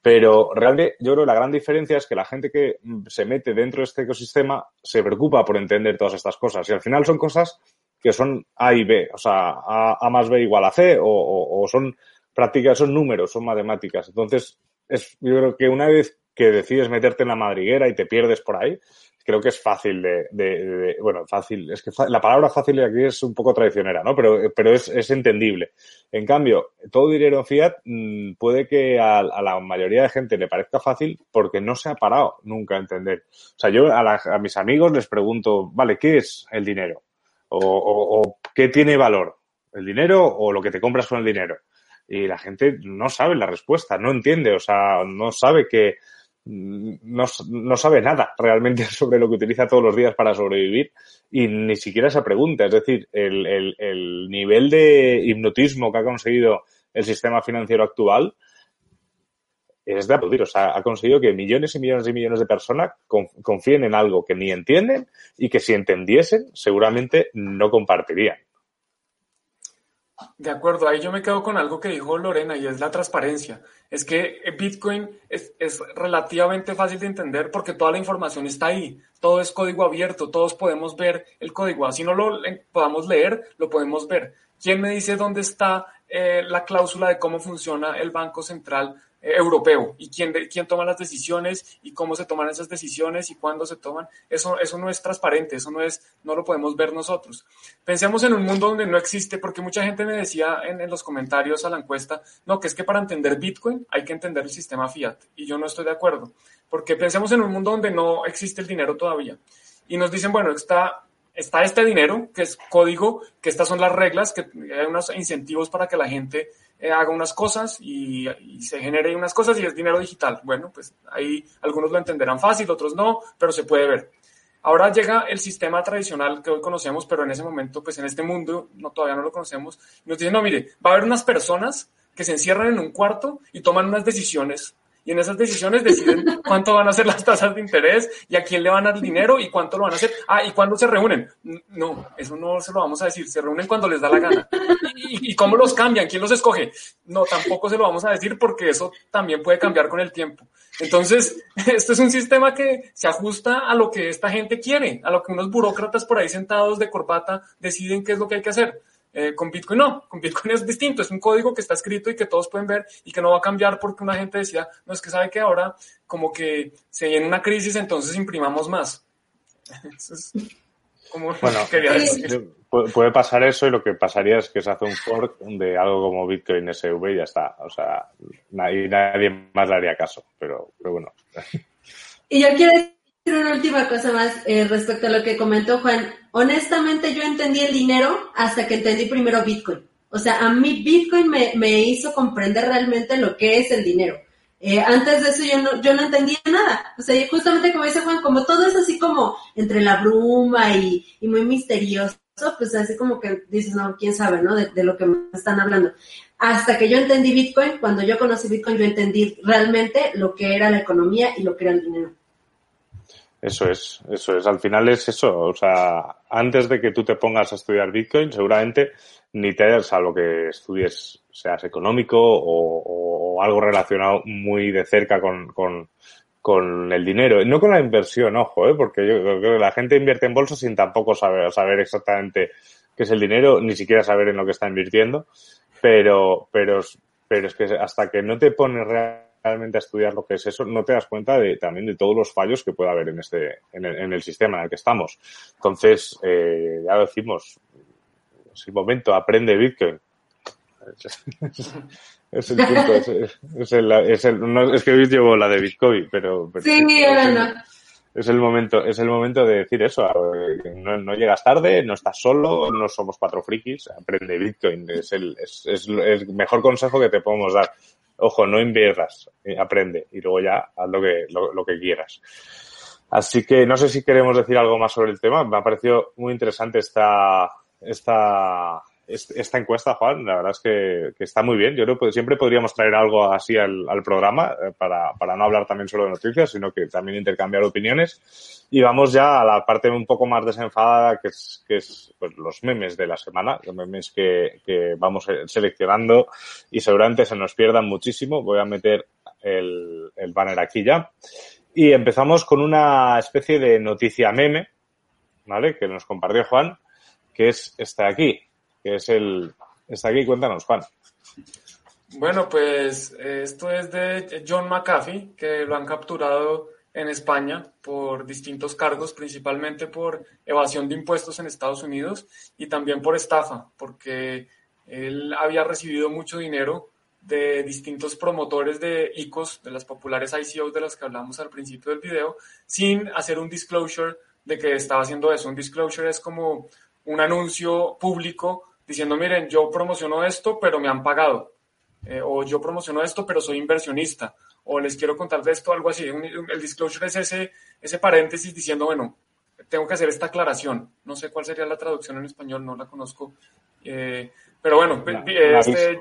Pero realmente yo creo que la gran diferencia es que la gente que se mete dentro de este ecosistema se preocupa por entender todas estas cosas y al final son cosas que son A y B, o sea, A, más B igual a C o, son prácticas, son números, son matemáticas. Entonces, es, yo creo que una vez que decides meterte en la madriguera y te pierdes por ahí, creo que es fácil de, bueno, fácil, es que la palabra fácil aquí es un poco traicionera, ¿no? Pero, pero es, es entendible. En cambio, todo dinero fiat mm, puede que a, la mayoría de gente le parezca fácil porque no se ha parado nunca a entender. O sea, yo a, a mis amigos les pregunto, vale, ¿qué es el dinero? O, o, qué tiene valor? ¿El dinero o lo que te compras con el dinero? Y la gente no sabe la respuesta, no entiende, o sea, no sabe que no, no, sabe nada realmente sobre lo que utiliza todos los días para sobrevivir y ni siquiera se pregunta. Es decir, el, el, el nivel de hipnotismo que ha conseguido el sistema financiero actual es de aplaudir. O sea, ha conseguido que millones y millones y millones de personas confíen en algo que ni entienden y que si entendiesen seguramente no compartirían. De acuerdo, ahí yo me quedo con algo que dijo Lorena y es la transparencia. Es que Bitcoin es, es, relativamente fácil de entender porque toda la información está ahí, todo es código abierto, todos podemos ver el código, así no lo podamos leer, lo podemos ver. ¿Quién me dice dónde está eh, la cláusula de cómo funciona el Banco Central europeo y quién, quién toma las decisiones y cómo se toman esas decisiones y cuándo se toman. Eso, eso no es transparente, eso no, es, no lo podemos ver nosotros. Pensemos en un mundo donde no existe, porque mucha gente me decía en, en los comentarios a la encuesta, no, que es que para entender Bitcoin hay que entender el sistema fiat. Y yo no estoy de acuerdo, porque pensemos en un mundo donde no existe el dinero todavía. Y nos dicen, bueno, está está este dinero, que es código, que estas son las reglas, que hay unos incentivos para que la gente haga unas cosas y, se genere unas cosas y es dinero digital. Bueno, pues ahí algunos lo entenderán fácil, otros no, pero se puede ver. Ahora llega el sistema tradicional que hoy conocemos, pero en ese momento, pues en este mundo no, todavía no lo conocemos. nos dicen, no, mire, va a haber unas personas que se encierran en un cuarto y toman unas decisiones y en esas decisiones deciden cuánto van a ser las tasas de interés y a quién le van a dar dinero y cuánto lo van a hacer. Ah, y cuándo se reúnen. No, eso no se lo vamos a decir. Se reúnen cuando les da la gana. ¿Y, cómo los cambian? ¿Quién los escoge? No, tampoco se lo vamos a decir porque eso también puede cambiar con el tiempo. Entonces, esto es un sistema que se ajusta a lo que esta gente quiere, a lo que unos burócratas por ahí sentados de corbata deciden qué es lo que hay que hacer. Eh, con Bitcoin no, con Bitcoin es distinto, es un código que está escrito y que todos pueden ver y que no va a cambiar porque una gente decía, no es que sabe que ahora como que se viene una crisis, entonces imprimamos más. como bueno, quería decir. Puede pasar eso y lo que pasaría es que se hace un fork de algo como Bitcoin SV y ya está. O sea, nadie, nadie más le haría caso, pero, pero bueno. Y yo quiero una última cosa más eh, respecto a lo que comentó Juan. Honestamente, yo entendí el dinero hasta que entendí primero Bitcoin. O sea, a mí Bitcoin me, hizo comprender realmente lo que es el dinero. Eh, antes de eso yo no, yo no entendía nada. O sea, justamente como dice Juan, como todo es así como entre la bruma y, y muy misterioso, pues así como que dices, no, quién sabe, ¿no? De, de, lo que me están hablando. Hasta que yo entendí Bitcoin, cuando yo conocí Bitcoin, yo entendí realmente lo que era la economía y lo que era el dinero. Eso es, eso es. Al final es eso. O sea, antes de que tú te pongas a estudiar Bitcoin, seguramente ni te hayas, lo que estudies, seas económico o, o, algo relacionado muy de cerca con, con, con, el dinero. No con la inversión, ojo, ¿eh? porque yo creo que la gente invierte en bolsa sin tampoco saber, saber exactamente qué es el dinero, ni siquiera saber en lo que está invirtiendo. Pero, pero, pero es que hasta que no te pones realmente realmente a estudiar lo que es eso, no te das cuenta de, también de todos los fallos que puede haber en este, en el, en el sistema en el que estamos. Entonces, eh, ya lo decimos, es el momento, aprende Bitcoin. Es, el punto, es, es, el, es, el, no, es que hoy llevo la de Bitcoin, pero, pero sí, no. es el momento, es el momento de decir eso. No, no, llegas tarde, no estás solo, no somos cuatro frikis, aprende Bitcoin. Es el, es, es, el mejor consejo que te podemos dar ojo, no inviertas, eh, aprende y luego ya haz lo que, lo, que quieras. Así que no sé si queremos decir algo más sobre el tema. Me ha parecido muy interesante esta, esta, esta encuesta, Juan, la verdad es que, está muy bien. Yo creo que siempre podríamos traer algo así al, programa eh, para, para, no hablar también solo de noticias, sino que también intercambiar opiniones. Y vamos ya a la parte un poco más desenfadada, que es, que es pues, los memes de la semana, los memes que, que vamos seleccionando y seguramente se nos pierdan muchísimo. Voy a meter el, el banner aquí ya. Y empezamos con una especie de noticia meme, ¿vale? Que nos compartió Juan, que es esta de aquí que es el... Está aquí, cuéntanos, Juan. Bueno, pues esto es de John McAfee, que lo han capturado en España por distintos cargos, principalmente por evasión de impuestos en Estados Unidos y también por estafa, porque él había recibido mucho dinero de distintos promotores de ICOs, de las populares ICOs de las que hablamos al principio del video, sin hacer un disclosure de que estaba haciendo eso. Un disclosure es como un anuncio público diciendo, miren, yo promociono esto, pero me han pagado. eh, o yo promociono esto, pero soy inversionista, o les quiero contar de esto, algo así. el disclosure es ese, ese paréntesis diciendo, bueno, tengo que hacer esta aclaración. No sé cuál sería la traducción en español, no la conozco. Eh, pero bueno, este,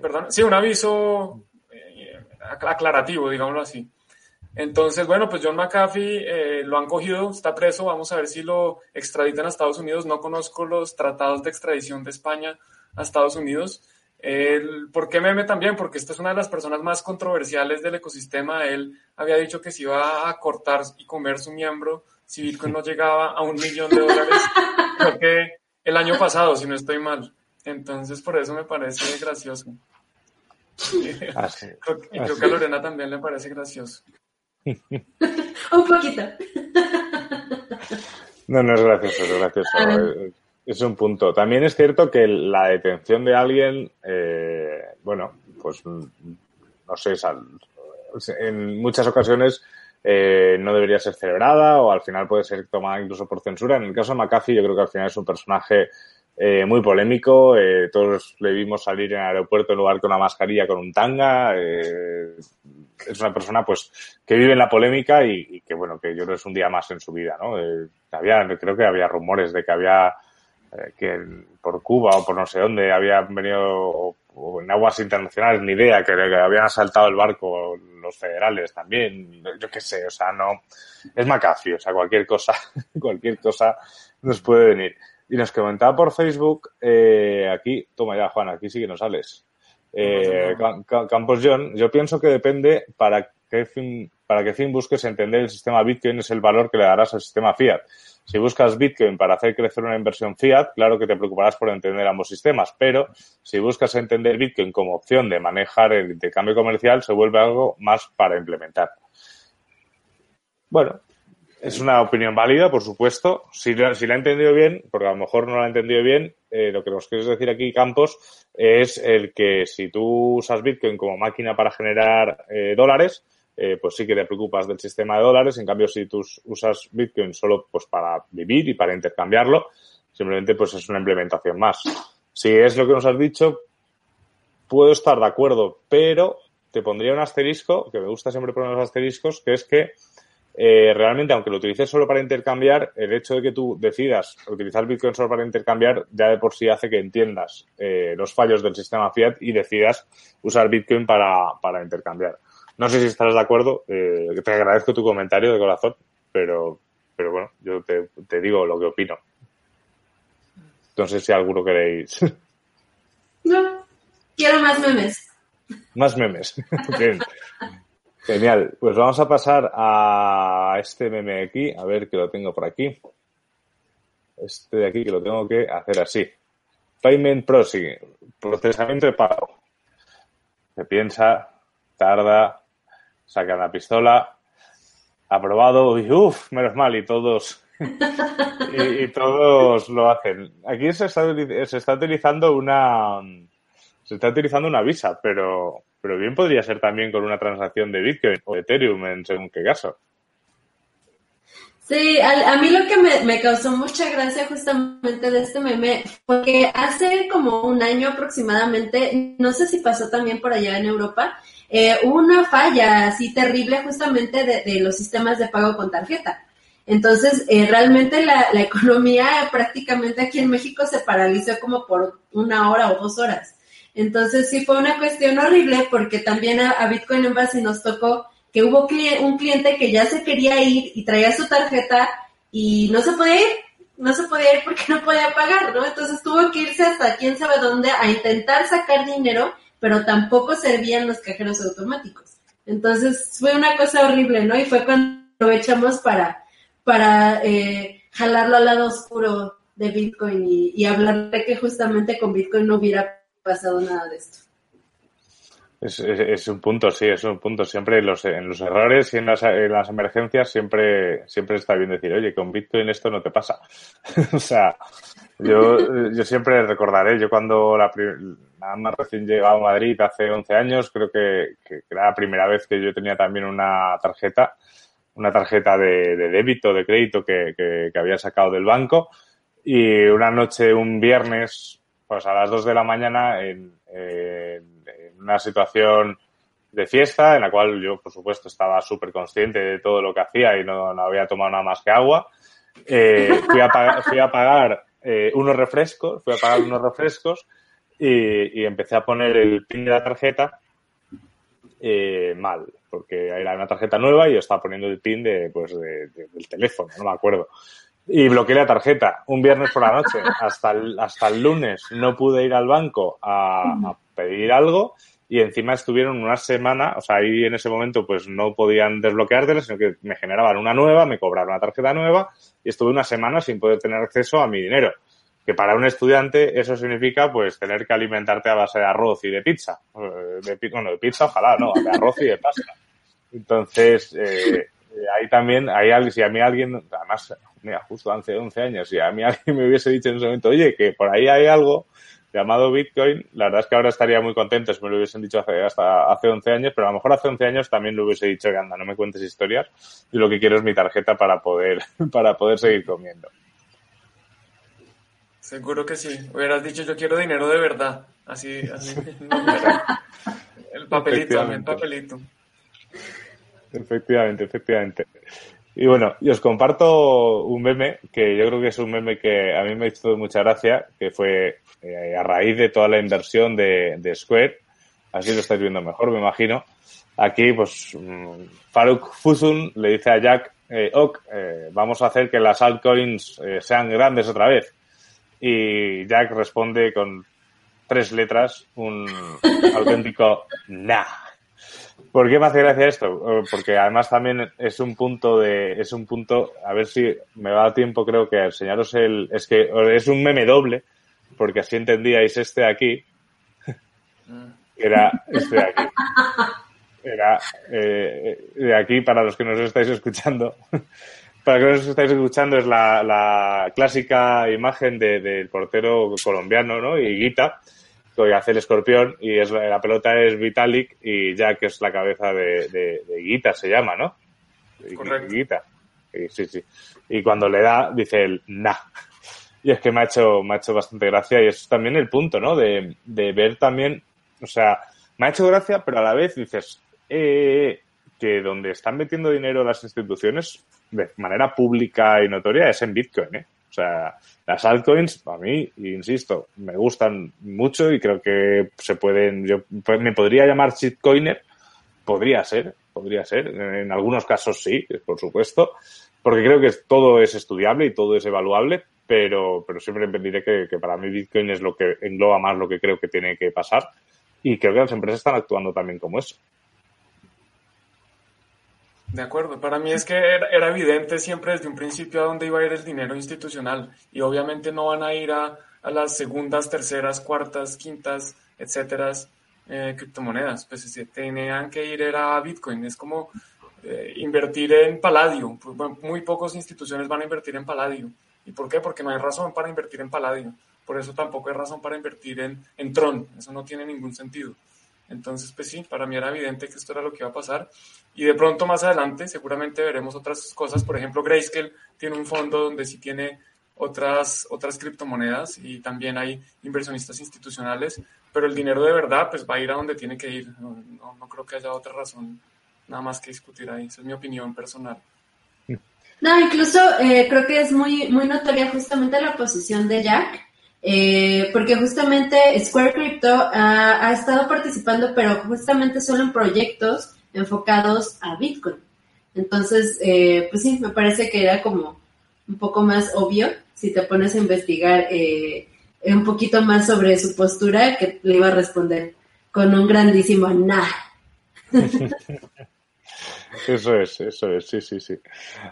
perdón, sí, un aviso eh, aclarativo, digámoslo así. Entonces, bueno, pues John McAfee eh, lo han cogido, está preso, vamos a ver si lo extraditan a Estados Unidos. No conozco los tratados de extradición de España a Estados Unidos. ¿Por qué meme también? Porque esta es una de las personas más controversiales del ecosistema. Él había dicho que se iba a cortar y comer su miembro si Bitcoin no llegaba a un millón de dólares. Creo que el año pasado, si no estoy mal. Entonces, por eso me parece gracioso. Ah, creo, y creo que a Lorena también le parece gracioso. un poquito. No, no es gracioso, es gracioso. Ah. Es un punto. También es cierto que la detención de alguien, eh, bueno, pues no sé, en muchas ocasiones eh, no debería ser celebrada o al final puede ser tomada incluso por censura. En el caso de McAfee, yo creo que al final es un personaje eh, muy polémico. todos le vimos salir en el aeropuerto en lugar con una mascarilla con un tanga. es una persona pues que vive en la polémica y, que bueno que yo creo es un día más en su vida, ¿no? había creo que había rumores de que había eh, que por Cuba o por no sé dónde habían venido o, en aguas internacionales, ni idea, que, habían asaltado el barco los federales también, yo qué sé, o sea, no, es McAfee, o sea, cualquier cosa, cualquier cosa nos puede venir. Y nos comentaba por Facebook, eh, aquí, toma ya, Juan, aquí sí que nos sales. Eh, Campos John, yo pienso que depende para qué fin, para qué fin busques entender el sistema Bitcoin es el valor que le darás al sistema Fiat. Si buscas Bitcoin para hacer crecer una inversión fiat, claro que te preocuparás por entender ambos sistemas, pero si buscas entender Bitcoin como opción de manejar el intercambio comercial, se vuelve algo más para implementar. Bueno, es una opinión válida, por supuesto. Si, la he entendido bien, porque a lo mejor no la he entendido bien, eh, lo que nos quieres decir aquí, Campos, es el que si tú usas Bitcoin como máquina para generar eh, dólares, eh, pues sí que te preocupas del sistema de dólares. En cambio, si tú usas Bitcoin solo pues para vivir y para intercambiarlo, simplemente pues es una implementación más. Si es lo que nos has dicho, puedo estar de acuerdo, pero te pondría un asterisco, que me gusta siempre poner los asteriscos, que es que eh, realmente, aunque lo utilices solo para intercambiar, el hecho de que tú decidas utilizar Bitcoin solo para intercambiar ya de por sí hace que entiendas eh, los fallos del sistema fiat y decidas usar Bitcoin para, para intercambiar. No sé si estarás de acuerdo, eh, te agradezco tu comentario de corazón, pero, pero bueno, yo te, digo lo que opino. No sé si alguno queréis. No, quiero más memes. Más memes. Bien. Genial. Pues vamos a pasar a este meme aquí, a ver que lo tengo por aquí. Este de aquí que lo tengo que hacer así. Payment processing, procesamiento de pago. Se piensa, tarda, sacan la pistola, aprobado, y uff, menos mal, y todos, y, todos lo hacen. Aquí se está, se está utilizando una, se está utilizando una visa, pero, pero bien podría ser también con una transacción de Bitcoin o Ethereum en según qué caso. Sí, a, mí lo que me, causó mucha gracia justamente de este meme fue que hace como un año aproximadamente, no sé si pasó también por allá en Europa, eh, una falla así terrible justamente de, los sistemas de pago con tarjeta. Entonces, eh, realmente la, economía prácticamente aquí en México se paralizó como por una hora o dos horas. Entonces, sí fue una cuestión horrible porque también a, Bitcoin en base nos tocó que hubo un cliente que ya se quería ir y traía su tarjeta y no se podía ir, no se podía ir porque no podía pagar, ¿no? Entonces tuvo que irse hasta quién sabe dónde a intentar sacar dinero pero tampoco servían los cajeros automáticos. Entonces fue una cosa horrible, ¿no? Y fue cuando aprovechamos para, para eh, jalarlo al lado oscuro de Bitcoin y, hablar de que justamente con Bitcoin no hubiera pasado nada de esto. Es, un punto, sí, es un punto. Siempre los, en los errores y en las, en las, emergencias siempre, siempre está bien decir, oye, con Bitcoin esto no te pasa. o sea, yo, yo siempre recordaré, yo cuando la, nada más recién llegado a Madrid hace 11 años, creo que, era la primera vez que yo tenía también una tarjeta, una tarjeta de, débito, de crédito que, que, había sacado del banco. Y una noche, un viernes, pues a las 2 de la mañana, en, una situación de fiesta en la cual yo, por supuesto, estaba súper consciente de todo lo que hacía y no, no había tomado nada más que agua. Eh, fui a pagar, fui a pagar eh, unos refrescos, fui a pagar unos refrescos y, y empecé a poner el pin de la tarjeta eh, mal, porque era una tarjeta nueva y yo estaba poniendo el pin de, pues, de, de, del teléfono, no me acuerdo. Y bloqueé la tarjeta un viernes por la noche. Hasta el, hasta el lunes no pude ir al banco a, a pedir algo y encima estuvieron una semana, o sea, ahí en ese momento pues no podían desbloqueártela, sino que me generaban una nueva, me cobraron una tarjeta nueva y estuve una semana sin poder tener acceso a mi dinero. Que para un estudiante eso significa pues tener que alimentarte a base de arroz y de pizza. Eh, de, bueno, de pizza ojalá, no, de arroz y de pasta. Entonces, eh, ahí también, alguien, si a mí alguien, además, mira, justo hace 11 años, si a mí alguien me hubiese dicho en ese momento, oye, que por ahí hay algo, llamado Bitcoin, la verdad es que ahora estaría muy contento si me lo hubiesen dicho hace, hasta hace 11 años, pero a lo mejor hace 11 años también lo hubiese dicho que anda, no me cuentes historias y lo que quiero es mi tarjeta para poder, para poder seguir comiendo. Seguro que sí. Hubieras dicho yo quiero dinero de verdad. Así, así. el papelito, también papelito. Efectivamente, efectivamente. Y bueno, y os comparto un meme que yo creo que es un meme que a mí me hizo mucha gracia, que fue eh, a raíz de toda la inversión de, de, Square. Así lo estáis viendo mejor, me imagino. Aquí, pues, mmm, Faruk Fusun le dice a Jack, eh, Ok, eh, vamos a hacer que las altcoins sean grandes otra vez. Y Jack responde con tres letras, un auténtico nah. ¿Por qué me hace gracia esto? Porque además también es un punto de, es un punto, a ver si me va a tiempo creo que a enseñaros el, es que es un meme doble, porque así entendíais este de aquí, era este de aquí. Era eh, de aquí, para los que nos estáis escuchando, para los que nos estáis escuchando, es la, la clásica imagen del de, de portero colombiano, ¿no? Y Guita, que hace el escorpión, y es la, pelota es Vitalik, y Jack es la cabeza de, de, de Guita, se llama, ¿no? Correcto. Guita. Y, sí, sí. Y cuando le da, dice el nah. Y es que me ha hecho, me ha hecho bastante gracia y es también el punto, ¿no? De, de ver también, o sea, me ha hecho gracia, pero a la vez dices, eh, que donde están metiendo dinero las instituciones de manera pública y notoria es en Bitcoin, ¿eh? O sea, las altcoins, a mí, insisto, me gustan mucho y creo que se pueden, yo me podría llamar shitcoiner, podría ser, podría ser, en algunos casos sí, por supuesto, porque creo que todo es estudiable y todo es evaluable, pero, pero siempre diré que, que, para mí Bitcoin es lo que engloba más lo que creo que tiene que pasar y creo que las empresas están actuando también como eso. De acuerdo, para mí es que era, evidente siempre desde un principio a dónde iba a ir el dinero institucional y obviamente no van a ir a, las segundas, terceras, cuartas, quintas, etcétera, eh, criptomonedas, pues tenían que ir era a Bitcoin, es como eh, invertir en Palladium, pues, muy pocas instituciones van a invertir en Palladium. ¿Y por qué? Porque no hay razón para invertir en Palladium. Por eso tampoco hay razón para invertir en Tron. Eso no tiene ningún sentido. Entonces, pues sí, para mí era evidente que esto era lo que iba a pasar. Y de pronto más adelante seguramente veremos otras cosas. Por ejemplo, Grayscale tiene un fondo donde sí tiene otras, otras criptomonedas y también hay inversionistas institucionales. Pero el dinero de verdad pues va a ir a donde tiene que ir. No, no, no creo que haya otra razón nada más que discutir ahí. Esa es mi opinión personal. No, incluso eh, creo que es muy, muy notoria justamente la posición de Jack, eh, porque justamente Square Crypto ha, estado participando, pero justamente solo en proyectos enfocados a Bitcoin. Entonces, eh, pues sí, me parece que era como un poco más obvio si te pones a investigar eh, un poquito más sobre su postura, que le iba a responder con un grandísimo nah. Eso es, eso es, sí, sí, sí.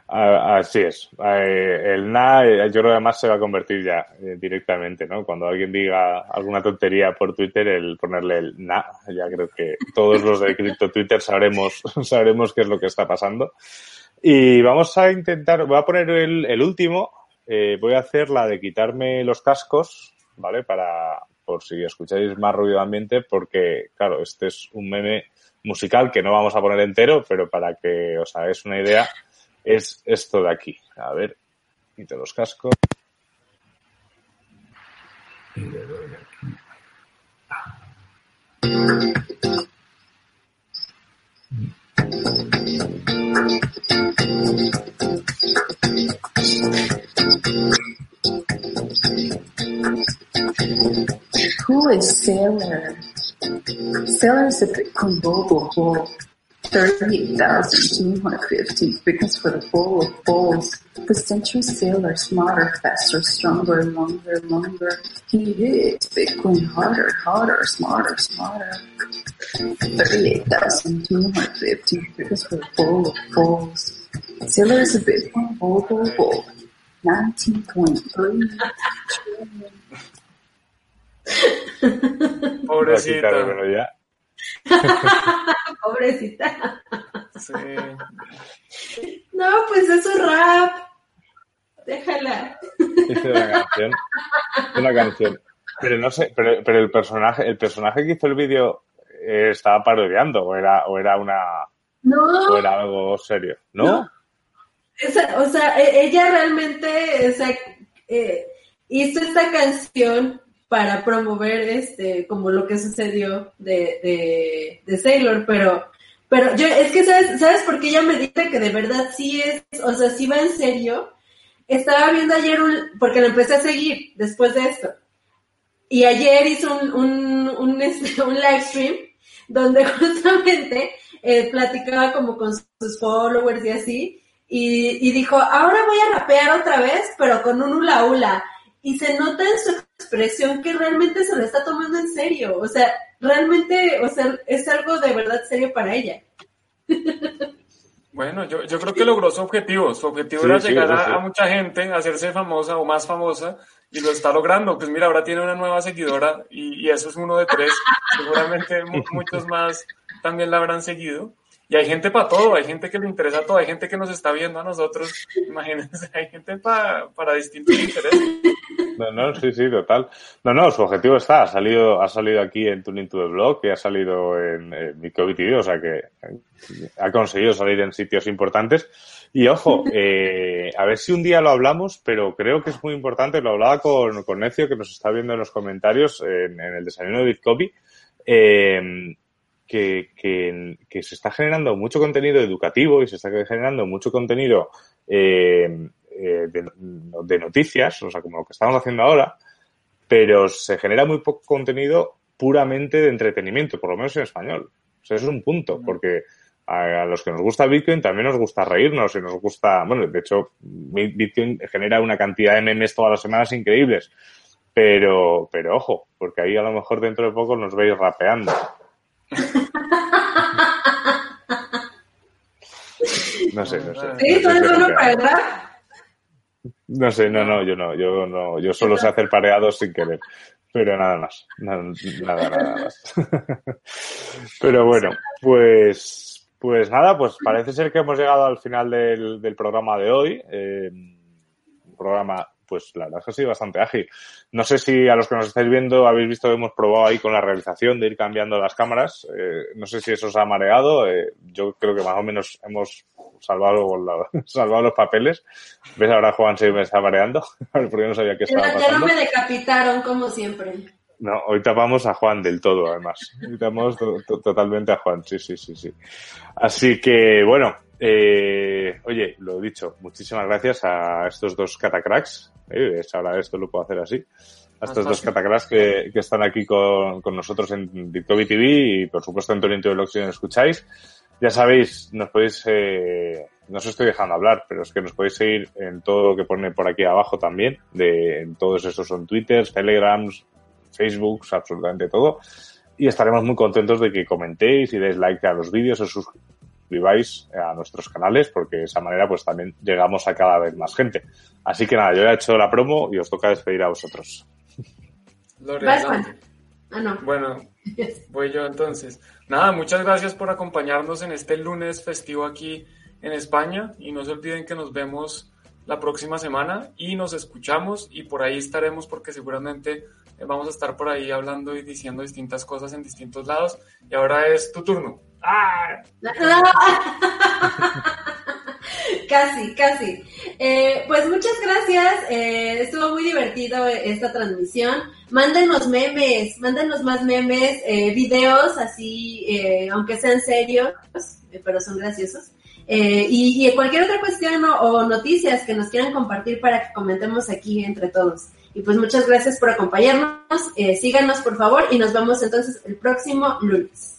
Así es. El NA, yo creo que además se va a convertir ya eh, directamente, ¿no? Cuando alguien diga alguna tontería por Twitter, el ponerle el NA, ya creo que todos los de Crypto Twitter sabremos, sabremos qué es lo que está pasando. Y vamos a intentar, voy a poner el, el último, eh, voy a hacer la de quitarme los cascos, ¿vale? Para, por si escucháis más ruido ambiente, porque, claro, este es un meme musical que no vamos a poner entero, pero para que os hagáis una idea, es esto de aquí. A ver, quito los cascos. Who? Sailor is a Bitcoin global bull. 38,250 because for the bowl of bowls, the century sailor smarter, faster, stronger, longer, longer. He hits Bitcoin harder, harder, smarter, smarter. 38,250 because for the bowl of bowls. Sailor is a Bitcoin bull, bull, bull. 19.3 trillion. Pobrecita. Ya. Pobrecita. Sí. No, pues es un rap. Déjala. Hice una canción. Una canción. Pero no sé, pero, pero el personaje, el personaje que hizo el vídeo eh, estaba parodiando o era, o era una No, o era algo serio, ¿no? esa- o sea, e- ella realmente o sea, eh, hizo esta canción para promover este como lo que sucedió de, de, de Sailor, pero pero yo es que sabes sabes por qué ella me dice que de verdad sí es, o sea, sí va en serio. Estaba viendo ayer un porque la empecé a seguir después de esto. Y ayer hizo un, un, un, este, un live stream donde justamente eh, platicaba como con sus followers y así, y, y dijo, ahora voy a rapear otra vez, pero con un hula hula. Y se nota en su expresión que realmente se lo está tomando en serio. O sea, realmente, o sea, es algo de verdad serio para ella. Bueno, yo, yo creo que logró su objetivo. Su objetivo Sí, era sí, llegar a, sí. a mucha gente, hacerse famosa o más famosa, y lo está logrando. Pues mira, ahora tiene una nueva seguidora y, y eso es uno de tres. Seguramente mu- muchos más también la habrán seguido. Y hay gente para todo, hay gente que le interesa todo, hay gente que nos está viendo a nosotros. Imagínense, hay gente pa- para distintos intereses. No, no, sí, sí, total. No, no, su objetivo está, ha salido, ha salido aquí en Tuning to the Blog y ha salido en, en mi COVID TV, o sea que ha conseguido salir en sitios importantes. Y ojo, eh, a ver si un día lo hablamos, pero creo que es muy importante, lo hablaba con, con Necio, que nos está viendo en los comentarios en, en el desayuno de Bitcopy, eh, que, que, que se está generando mucho contenido educativo y se está generando mucho contenido eh, eh, de, de noticias, o sea, como lo que estamos haciendo ahora, pero se genera muy poco contenido puramente de entretenimiento, por lo menos en español. O sea, eso es un punto, porque a, a los que nos gusta Bitcoin también nos gusta reírnos y nos gusta, bueno, de hecho, Bi- Bitcoin genera una cantidad de memes todas las semanas increíbles. Pero, pero ojo, porque ahí a lo mejor dentro de poco nos veis rapeando. No sé, no sé. Sí, ¿tú eres bueno para el rap? No sé, no, no, yo no, yo no, yo solo sé hacer pareados sin querer, pero nada más, nada, nada, nada más. Pero bueno, pues, pues nada, pues parece ser que hemos llegado al final del, del programa de hoy, eh, un programa, pues la verdad es que ha sido bastante ágil. No sé si a los que nos estáis viendo habéis visto que hemos probado ahí con la realización de ir cambiando las cámaras, eh, no sé si eso os ha mareado, eh, yo creo que más o menos hemos salvado, la- salvado los papeles. ¿Ves? Ahora Juan se me está mareando, porque no sabía qué estaba Ya, ya no pasando. me decapitaron como siempre. No, hoy tapamos a Juan del todo, además. Hoy tapamos to- to- totalmente a Juan, sí, sí, sí, sí. Así que, bueno, eh, oye, lo dicho, muchísimas gracias a estos dos catacracks. Eh, ahora esto lo puedo hacer así. A estos dos catacracks que, que están aquí con, con nosotros en Bitcoin TV y, por supuesto, en Torrent Blog si nos escucháis. Ya sabéis, nos podéis, eh, no os estoy dejando hablar, pero es que nos podéis seguir en todo lo que pone por aquí abajo también, de, en todos esos son Twitters, Telegrams, Facebooks, absolutamente todo. Y estaremos muy contentos de que comentéis y deis like a los vídeos, os suscribáis a nuestros canales, porque de esa manera pues también llegamos a cada vez más gente. Así que nada, yo ya he hecho la promo y os toca despedir a vosotros. Lore, Vas, adelante. Juan. Ah, no. Bueno, voy yo entonces. Nada, muchas gracias por acompañarnos en este lunes festivo aquí en España y no se olviden que nos vemos la próxima semana y nos escuchamos y por ahí estaremos porque seguramente eh, vamos a estar por ahí hablando y diciendo distintas cosas en distintos lados y ahora es tu turno. ¡Ah! Casi, casi. Eh, pues muchas gracias. Eh, estuvo muy divertido esta transmisión. Mándenos memes, mándenos más memes, eh, videos así, eh, aunque sean serios, eh, pero son graciosos. Y, cualquier otra cuestión o, noticias que nos quieran compartir para que comentemos aquí entre todos. Y pues muchas gracias por acompañarnos. Síganos por favor y nos vemos entonces el próximo lunes.